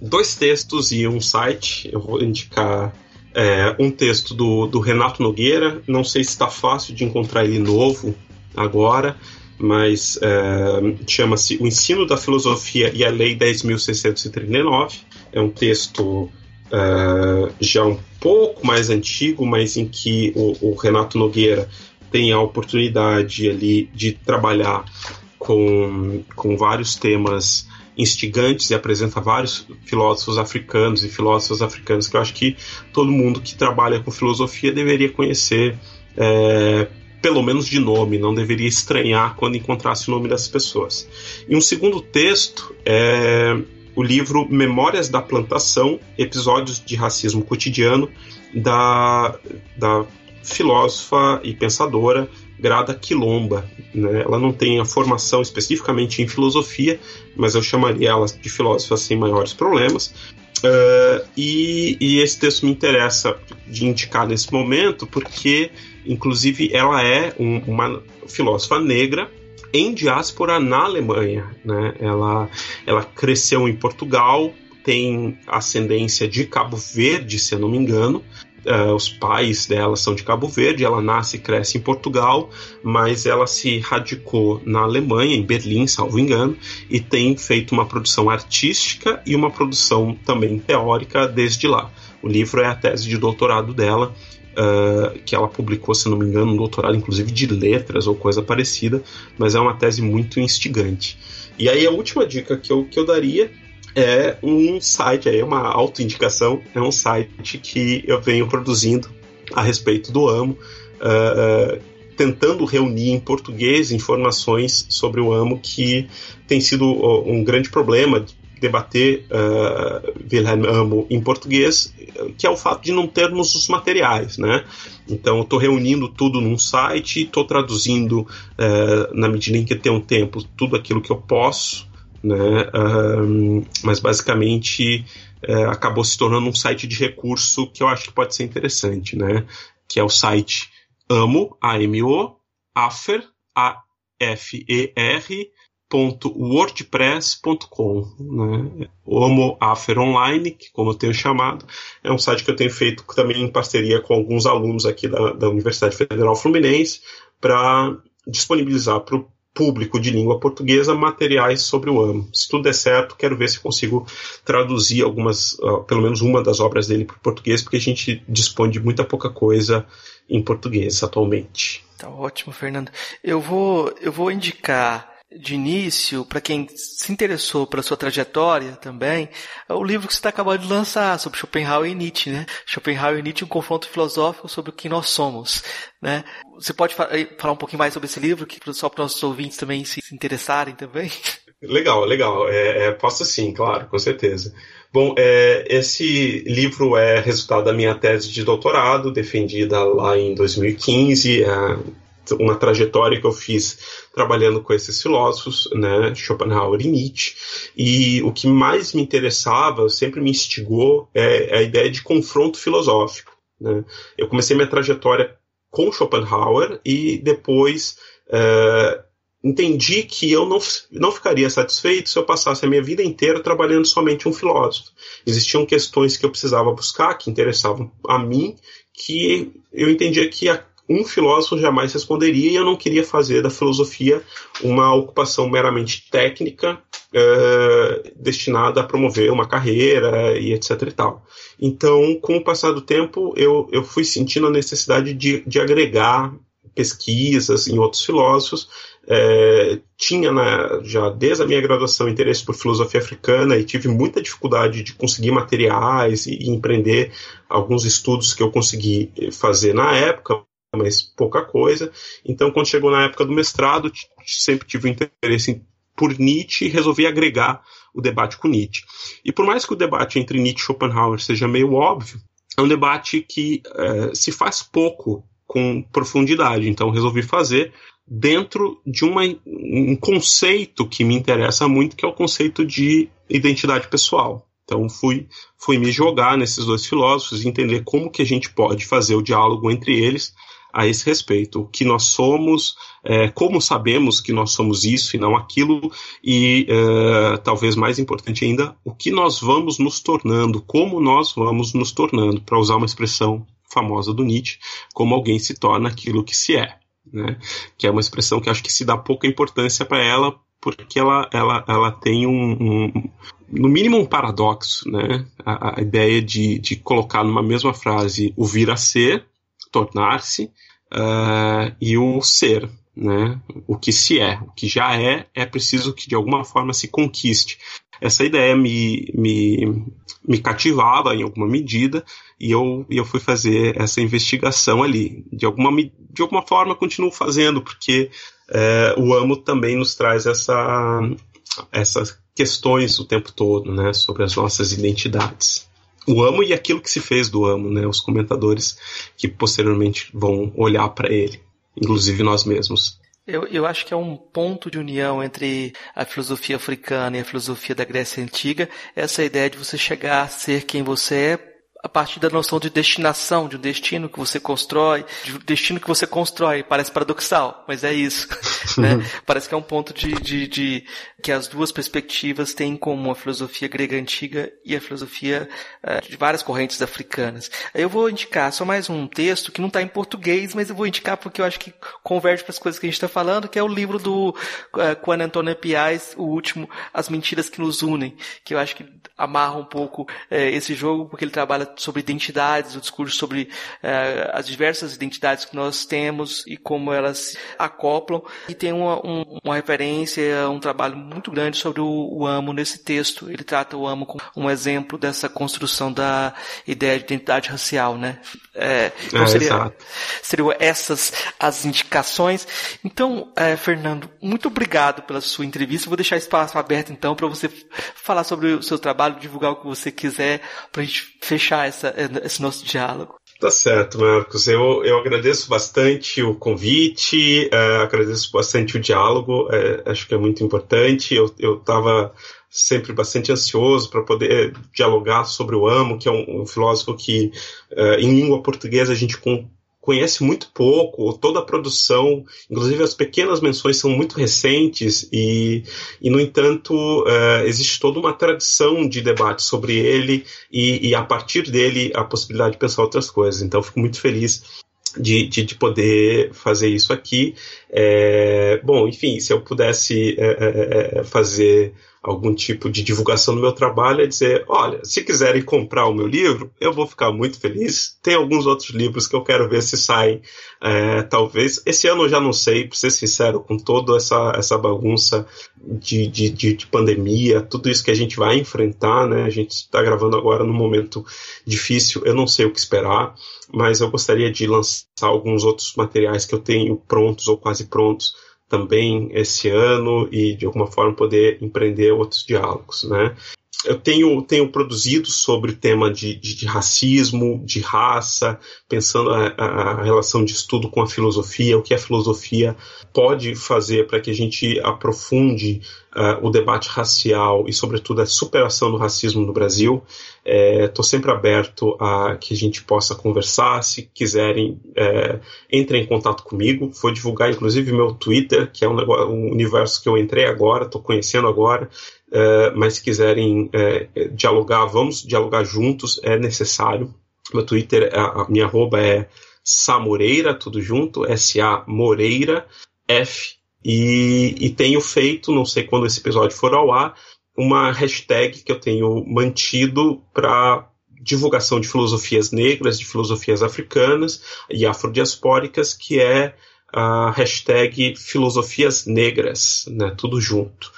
S4: dois textos e um site. Eu vou indicar é, um texto do, do Renato Nogueira. Não sei se está fácil de encontrar ele novo agora, mas é, chama-se O Ensino da Filosofia e a Lei 10.639. É um texto é, já um pouco mais antigo, mas em que o, o, Renato Nogueira tem a oportunidade ali de trabalhar com, com vários temas instigantes e apresenta vários filósofos africanos e filósofos africanos que eu acho que todo mundo que trabalha com filosofia deveria conhecer, é, pelo menos de nome, não deveria estranhar quando encontrasse o nome dessas pessoas. E um segundo texto é o livro Memórias da Plantação, Episódios de Racismo Cotidiano, da, da filósofa e pensadora Grada Quilomba. Né? Ela não tem a formação especificamente em filosofia, mas eu chamaria ela de filósofa sem maiores problemas. Uh, e, e, esse texto me interessa de indicar nesse momento porque, inclusive, ela é um, uma filósofa negra em diáspora na Alemanha. Né? Ela, ela cresceu em Portugal, tem ascendência de Cabo Verde, se eu não me engano, Uh, os pais dela são de Cabo Verde, ela nasce e cresce em Portugal, mas ela se radicou na Alemanha, em Berlim, salvo engano, e tem feito uma produção artística e uma produção também teórica desde lá. O livro é a tese de doutorado dela, uh, que ela publicou, se não me engano, um doutorado inclusive de letras ou coisa parecida, mas é uma tese muito instigante. E aí a última dica que eu, que eu daria é um site, é uma autoindicação, é um site que eu venho produzindo a respeito do AMO, uh, tentando reunir em português informações sobre o AMO, que tem sido um grande problema debater uh, Wilhelm Amo em português, que é o fato de não termos os materiais, né? Então, eu estou reunindo tudo num site, estou traduzindo, uh, na medida em que tenho tempo, tudo aquilo que eu posso, né? Um, mas basicamente é, acabou se tornando um site de recurso que eu acho que pode ser interessante, né? Que é o site amo, A-M-O, afer, A-F-E-R, wordpress.com né? o Amo Afer Online, que como eu tenho chamado, é um site que eu tenho feito também em parceria com alguns alunos aqui da, da Universidade Federal Fluminense para disponibilizar para o público de língua portuguesa materiais sobre o AMO. Se tudo der certo, quero ver se consigo traduzir algumas, uh, pelo menos uma das obras dele para o português, porque a gente dispõe de muita pouca coisa em português atualmente.
S3: Tá ótimo, Fernando. Eu vou, eu vou indicar de início, para quem se interessou pela sua trajetória também, é o livro que você está acabando de lançar sobre Schopenhauer e Nietzsche, né? Schopenhauer e Nietzsche, um confronto filosófico sobre o que nós somos, né? Você pode falar um pouquinho mais sobre esse livro, que só para os nossos ouvintes também se interessarem também?
S4: Legal, legal. É, é, posso sim, claro, com certeza. Bom, é, esse livro é resultado da minha tese de doutorado, defendida lá em 2015. É, uma trajetória que eu fiz trabalhando com esses filósofos, né, Schopenhauer e Nietzsche, e o que mais me interessava, sempre me instigou, é, é a ideia de confronto filosófico. Né? Eu comecei minha trajetória com Schopenhauer e depois é, entendi que eu não, não ficaria satisfeito se eu passasse a minha vida inteira trabalhando somente um filósofo. Existiam questões que eu precisava buscar, que interessavam a mim, que eu entendia que a, um filósofo jamais responderia e eu não queria fazer da filosofia uma ocupação meramente técnica uh, destinada a promover uma carreira e etc e tal. Então, com o passar do tempo, eu, eu fui sentindo a necessidade de, de agregar pesquisas em outros filósofos. É, tinha na, já desde a minha graduação interesse por filosofia africana e tive muita dificuldade de conseguir materiais e, e empreender alguns estudos que eu consegui fazer na época, mas pouca coisa. Então, quando chegou na época do mestrado, sempre tive interesse por Nietzsche e resolvi agregar o debate com Nietzsche. E por mais que o debate entre Nietzsche e Schopenhauer seja meio óbvio, é um debate que é, se faz pouco com profundidade. Então resolvi fazer dentro de uma, um conceito que me interessa muito, que é o conceito de identidade pessoal. Então fui, fui me jogar nesses dois filósofos e entender como que a gente pode fazer o diálogo entre eles a esse respeito. O que nós somos, é, como sabemos que nós somos isso e não aquilo, e é, talvez mais importante ainda, o que nós vamos nos tornando, como nós vamos nos tornando, para usar uma expressão famosa do Nietzsche, como alguém se torna aquilo que se é. Né? Que é uma expressão que acho que se dá pouca importância para ela, porque ela, ela, ela tem um, um, no mínimo um paradoxo, né? A, a, ideia de, de colocar numa mesma frase o vir a ser, tornar-se, uh, e o ser, né? O que se é, o que já é, é preciso que de alguma forma se conquiste. Essa ideia me, me, me cativava em alguma medida e eu, eu fui fazer essa investigação ali. De alguma, de alguma forma continuo fazendo, porque é, o AMO também nos traz essa, essas questões o tempo todo, né, sobre as nossas identidades. O amo e aquilo que se fez do amo, né, os comentadores que posteriormente vão olhar para ele, inclusive nós mesmos.
S3: Eu, eu acho que é um ponto de união entre a filosofia africana e a filosofia da Grécia Antiga, essa ideia de você chegar a ser quem você é a partir da noção de destinação, de um destino que você constrói, de um destino que você constrói. Parece paradoxal, mas é isso. né? Parece que é um ponto de, de, de, que as duas perspectivas têm em comum a filosofia grega antiga e a filosofia uh, de várias correntes africanas. Eu vou indicar só mais um texto que não está em português, mas eu vou indicar porque eu acho que converge para as coisas que a gente está falando, que é o livro do uh, Juan Antonio Piaz, o último, As Mentiras que Nos Unem, que eu acho que amarra um pouco uh, esse jogo, porque ele trabalha sobre identidades, o discurso sobre eh, as diversas identidades que nós temos e como elas acoplam. E tem uma, um, uma referência, um trabalho muito grande sobre o, o, amo nesse texto. Ele trata o amo como um exemplo dessa construção da ideia de identidade racial, né? É, então é, seria, seriam essas as indicações. Então, é, Fernando, muito obrigado pela sua entrevista. Vou deixar espaço aberto então para você falar sobre o seu trabalho, divulgar o que você quiser, para a gente fechar essa, esse nosso diálogo.
S4: Tá certo, Marcos. Eu, eu agradeço bastante o convite, uh, agradeço bastante o diálogo, uh, acho que é muito importante. Eu estava sempre bastante ansioso para poder dialogar sobre o Amo, que é um, um filósofo que, em língua portuguesa, a gente conhece muito pouco, toda a produção, inclusive as pequenas menções são muito recentes e, e no entanto, uh, existe toda uma tradição de debate sobre ele e, e, a partir dele a possibilidade de pensar outras coisas. Então, fico muito feliz de, de, de poder fazer isso aqui. É, bom, enfim, se eu pudesse é, é, fazer algum tipo de divulgação do meu trabalho é dizer, olha, se quiserem comprar o meu livro, eu vou ficar muito feliz. Tem alguns outros livros que eu quero ver se saem, é, talvez. Esse ano eu já não sei, para ser sincero, com toda essa, essa bagunça de, de, de, de pandemia, tudo isso que a gente vai enfrentar, né? A gente está gravando agora num momento difícil, eu não sei o que esperar, mas eu gostaria de lançar alguns outros materiais que eu tenho prontos ou quase prontos também esse ano e de alguma forma poder empreender outros diálogos, né? Eu tenho, tenho produzido sobre o tema de, de, de racismo, de raça, pensando a, a, relação de estudo com a filosofia, o que a filosofia pode fazer para que a gente aprofunde uh, o debate racial e, sobretudo, a superação do racismo no Brasil. Estou é, sempre aberto a que a gente possa conversar. Se quiserem, é, entrem em contato comigo. Vou divulgar, inclusive, meu Twitter, que é um, um universo que eu entrei agora, estou conhecendo agora. É, mas se quiserem é, dialogar, vamos dialogar juntos, é necessário. Meu Twitter, a, minha arroba é Samoreira, tudo junto, S-A Moreira, F. E, e tenho feito, não sei quando esse episódio for ao ar, uma hashtag que eu tenho mantido para divulgação de filosofias negras, de filosofias africanas e afrodiaspóricas, que é a hashtag filosofias negras, né, tudo junto.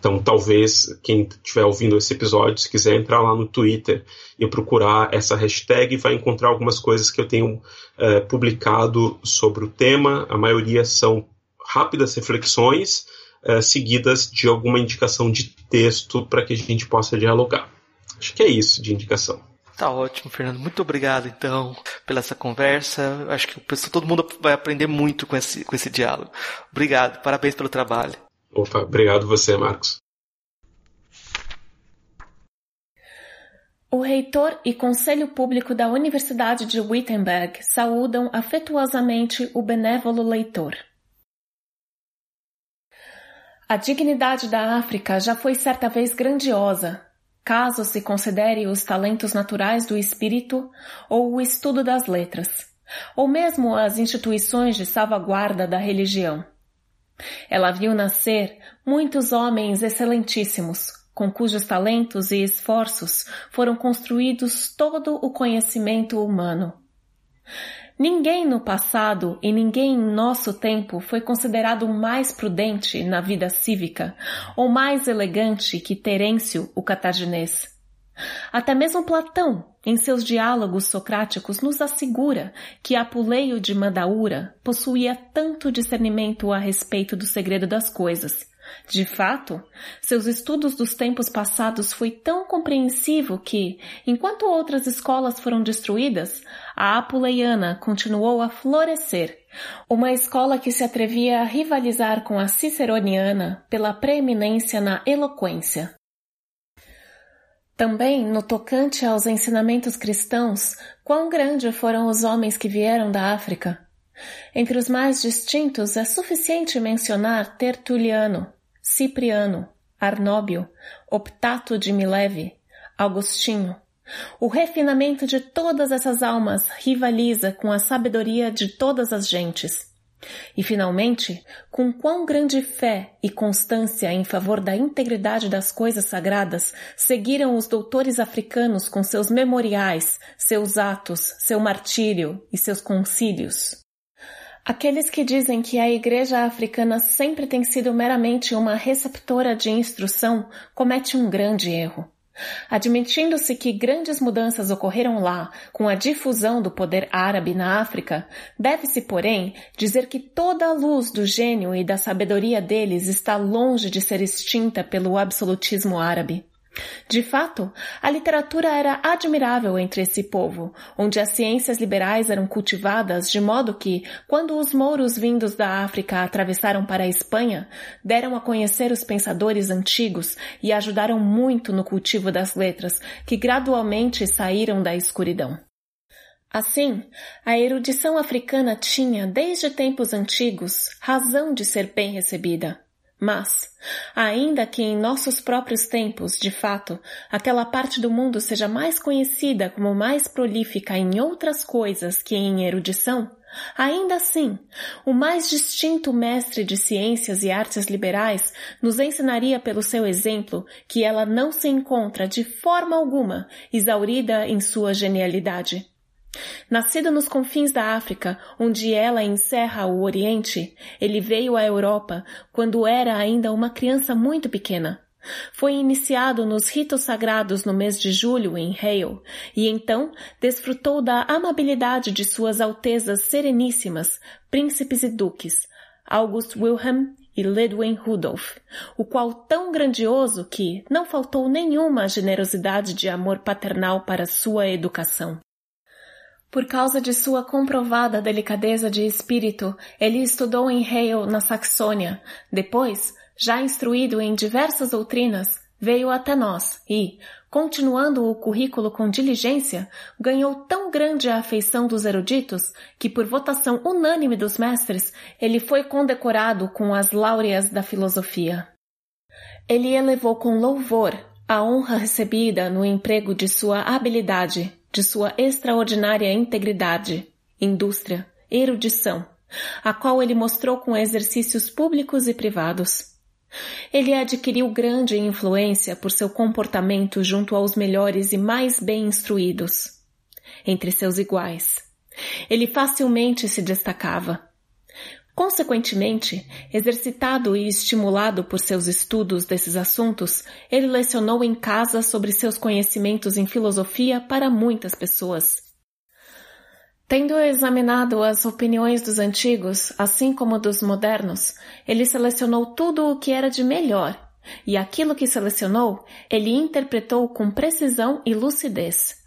S4: Então, talvez quem estiver ouvindo esse episódio, se quiser entrar lá no Twitter e procurar essa hashtag, vai encontrar algumas coisas que eu tenho é, publicado sobre o tema. A maioria são rápidas reflexões, é, seguidas de alguma indicação de texto para que a gente possa dialogar. Acho que é isso de indicação.
S3: Tá ótimo, Fernando. Muito obrigado, então, pela essa conversa. Acho que todo mundo vai aprender muito com esse, com esse diálogo. Obrigado, parabéns pelo trabalho.
S4: Opa, obrigado você, Marcos.
S1: O reitor e conselho público da Universidade de Wittenberg saúdam afetuosamente o benévolo leitor. A dignidade da África já foi certa vez grandiosa, caso se considere os talentos naturais do espírito ou o estudo das letras, ou mesmo as instituições de salvaguarda da religião. Ela viu nascer muitos homens excelentíssimos, com cujos talentos e esforços foram construídos todo o conhecimento humano. Ninguém no passado e ninguém em nosso tempo foi considerado mais prudente na vida cívica ou mais elegante que Terêncio, o cataginês. Até mesmo Platão, em seus diálogos socráticos, nos assegura que Apuleio de Mandaura possuía tanto discernimento a respeito do segredo das coisas. De fato, seus estudos dos tempos passados foi tão compreensivo que, enquanto outras escolas foram destruídas, a apuleiana continuou a florescer, uma escola que se atrevia a rivalizar com a ciceroniana pela preeminência na eloquência. Também, no tocante aos ensinamentos cristãos, quão grandes foram os homens que vieram da África. Entre os mais distintos é suficiente mencionar Tertuliano, Cipriano, Arnóbio, Optato de Mileve, Agostinho. O refinamento de todas essas almas rivaliza com a sabedoria de todas as gentes. E finalmente, com quão grande fé e constância em favor da integridade das coisas sagradas seguiram os doutores africanos com seus memoriais, seus atos, seu martírio e seus concílios. Aqueles que dizem que a Igreja africana sempre tem sido meramente uma receptora de instrução cometem um grande erro. Admitindo-se que grandes mudanças ocorreram lá com a difusão do poder árabe na África, deve-se, porém, dizer que toda a luz do gênio e da sabedoria deles está longe de ser extinta pelo absolutismo árabe. De fato, a literatura era admirável entre esse povo, onde as ciências liberais eram cultivadas de modo que, quando os mouros vindos da África atravessaram para a Espanha, deram a conhecer os pensadores antigos e ajudaram muito no cultivo das letras, que gradualmente saíram da escuridão. Assim, a erudição africana tinha, desde tempos antigos, razão de ser bem recebida. Mas, ainda que em nossos próprios tempos, de fato, aquela parte do mundo seja mais conhecida como mais prolífica em outras coisas que em erudição, ainda assim, o mais distinto mestre de ciências e artes liberais nos ensinaria pelo seu exemplo que ela não se encontra de forma alguma exaurida em sua genialidade. Nascido nos confins da África, onde ela encerra o Oriente, ele veio à Europa quando era ainda uma criança muito pequena. Foi iniciado nos ritos sagrados no mês de julho em Hale e então desfrutou da amabilidade de suas altezas sereníssimas, príncipes e duques, August Wilhelm e Ludwig Rudolf, o qual tão grandioso que não faltou nenhuma generosidade de amor paternal para sua educação. Por causa de sua comprovada delicadeza de espírito, ele estudou em Hale, na Saxônia. Depois, já instruído em diversas doutrinas, veio até nós e, continuando o currículo com diligência, ganhou tão grande a afeição dos eruditos que, por votação unânime dos mestres, ele foi condecorado com as láureas da filosofia. Ele elevou com louvor a honra recebida no emprego de sua habilidade, de sua extraordinária integridade, indústria, erudição, a qual ele mostrou com exercícios públicos e privados. Ele adquiriu grande influência por seu comportamento junto aos melhores e mais bem instruídos, entre seus iguais. Ele facilmente se destacava. Consequentemente, exercitado e estimulado por seus estudos desses assuntos, ele lecionou em casa sobre seus conhecimentos em filosofia para muitas pessoas. Tendo examinado as opiniões dos antigos, assim como dos modernos, ele selecionou tudo o que era de melhor, e aquilo que selecionou, ele interpretou com precisão e lucidez.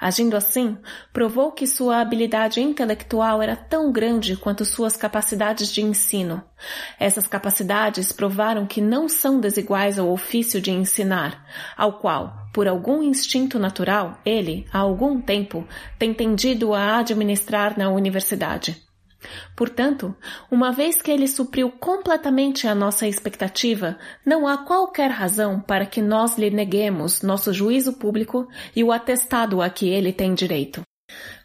S1: Agindo assim, provou que sua habilidade intelectual era tão grande quanto suas capacidades de ensino. Essas capacidades provaram que não são desiguais ao ofício de ensinar, ao qual, por algum instinto natural, ele, há algum tempo, tem tendido a administrar na universidade. Portanto, uma vez que ele supriu completamente a nossa expectativa, não há qualquer razão para que nós lhe neguemos nosso juízo público e o atestado a que ele tem direito.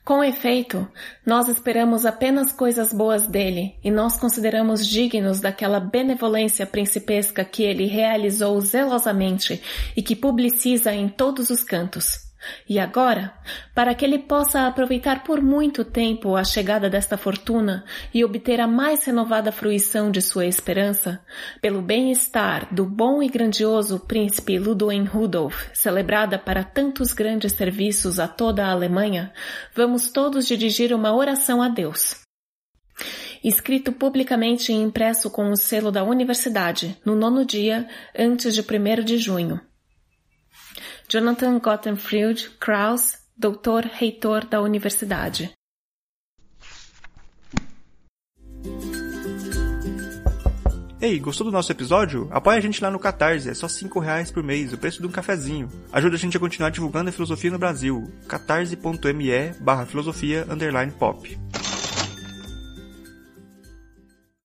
S1: Com efeito, nós esperamos apenas coisas boas dele e nós consideramos dignos daquela benevolência principesca que ele realizou zelosamente e que publiciza em todos os cantos. E agora, para que ele possa aproveitar por muito tempo a chegada desta fortuna e obter a mais renovada fruição de sua esperança, pelo bem-estar do bom e grandioso príncipe Ludwig Rudolf, celebrada para tantos grandes serviços a toda a Alemanha, vamos todos dirigir uma oração a Deus. Escrito publicamente e impresso com o selo da universidade, no nono dia, antes de 1 de junho. Jonathan Gottenfried Krauss, doutor reitor da universidade.
S5: Ei, gostou do nosso episódio? Apoie a gente lá no Catarse, é só 5 reais por mês, o preço de um cafezinho. Ajuda a gente a continuar divulgando a filosofia no Brasil. catarse.me barra filosofia underline pop.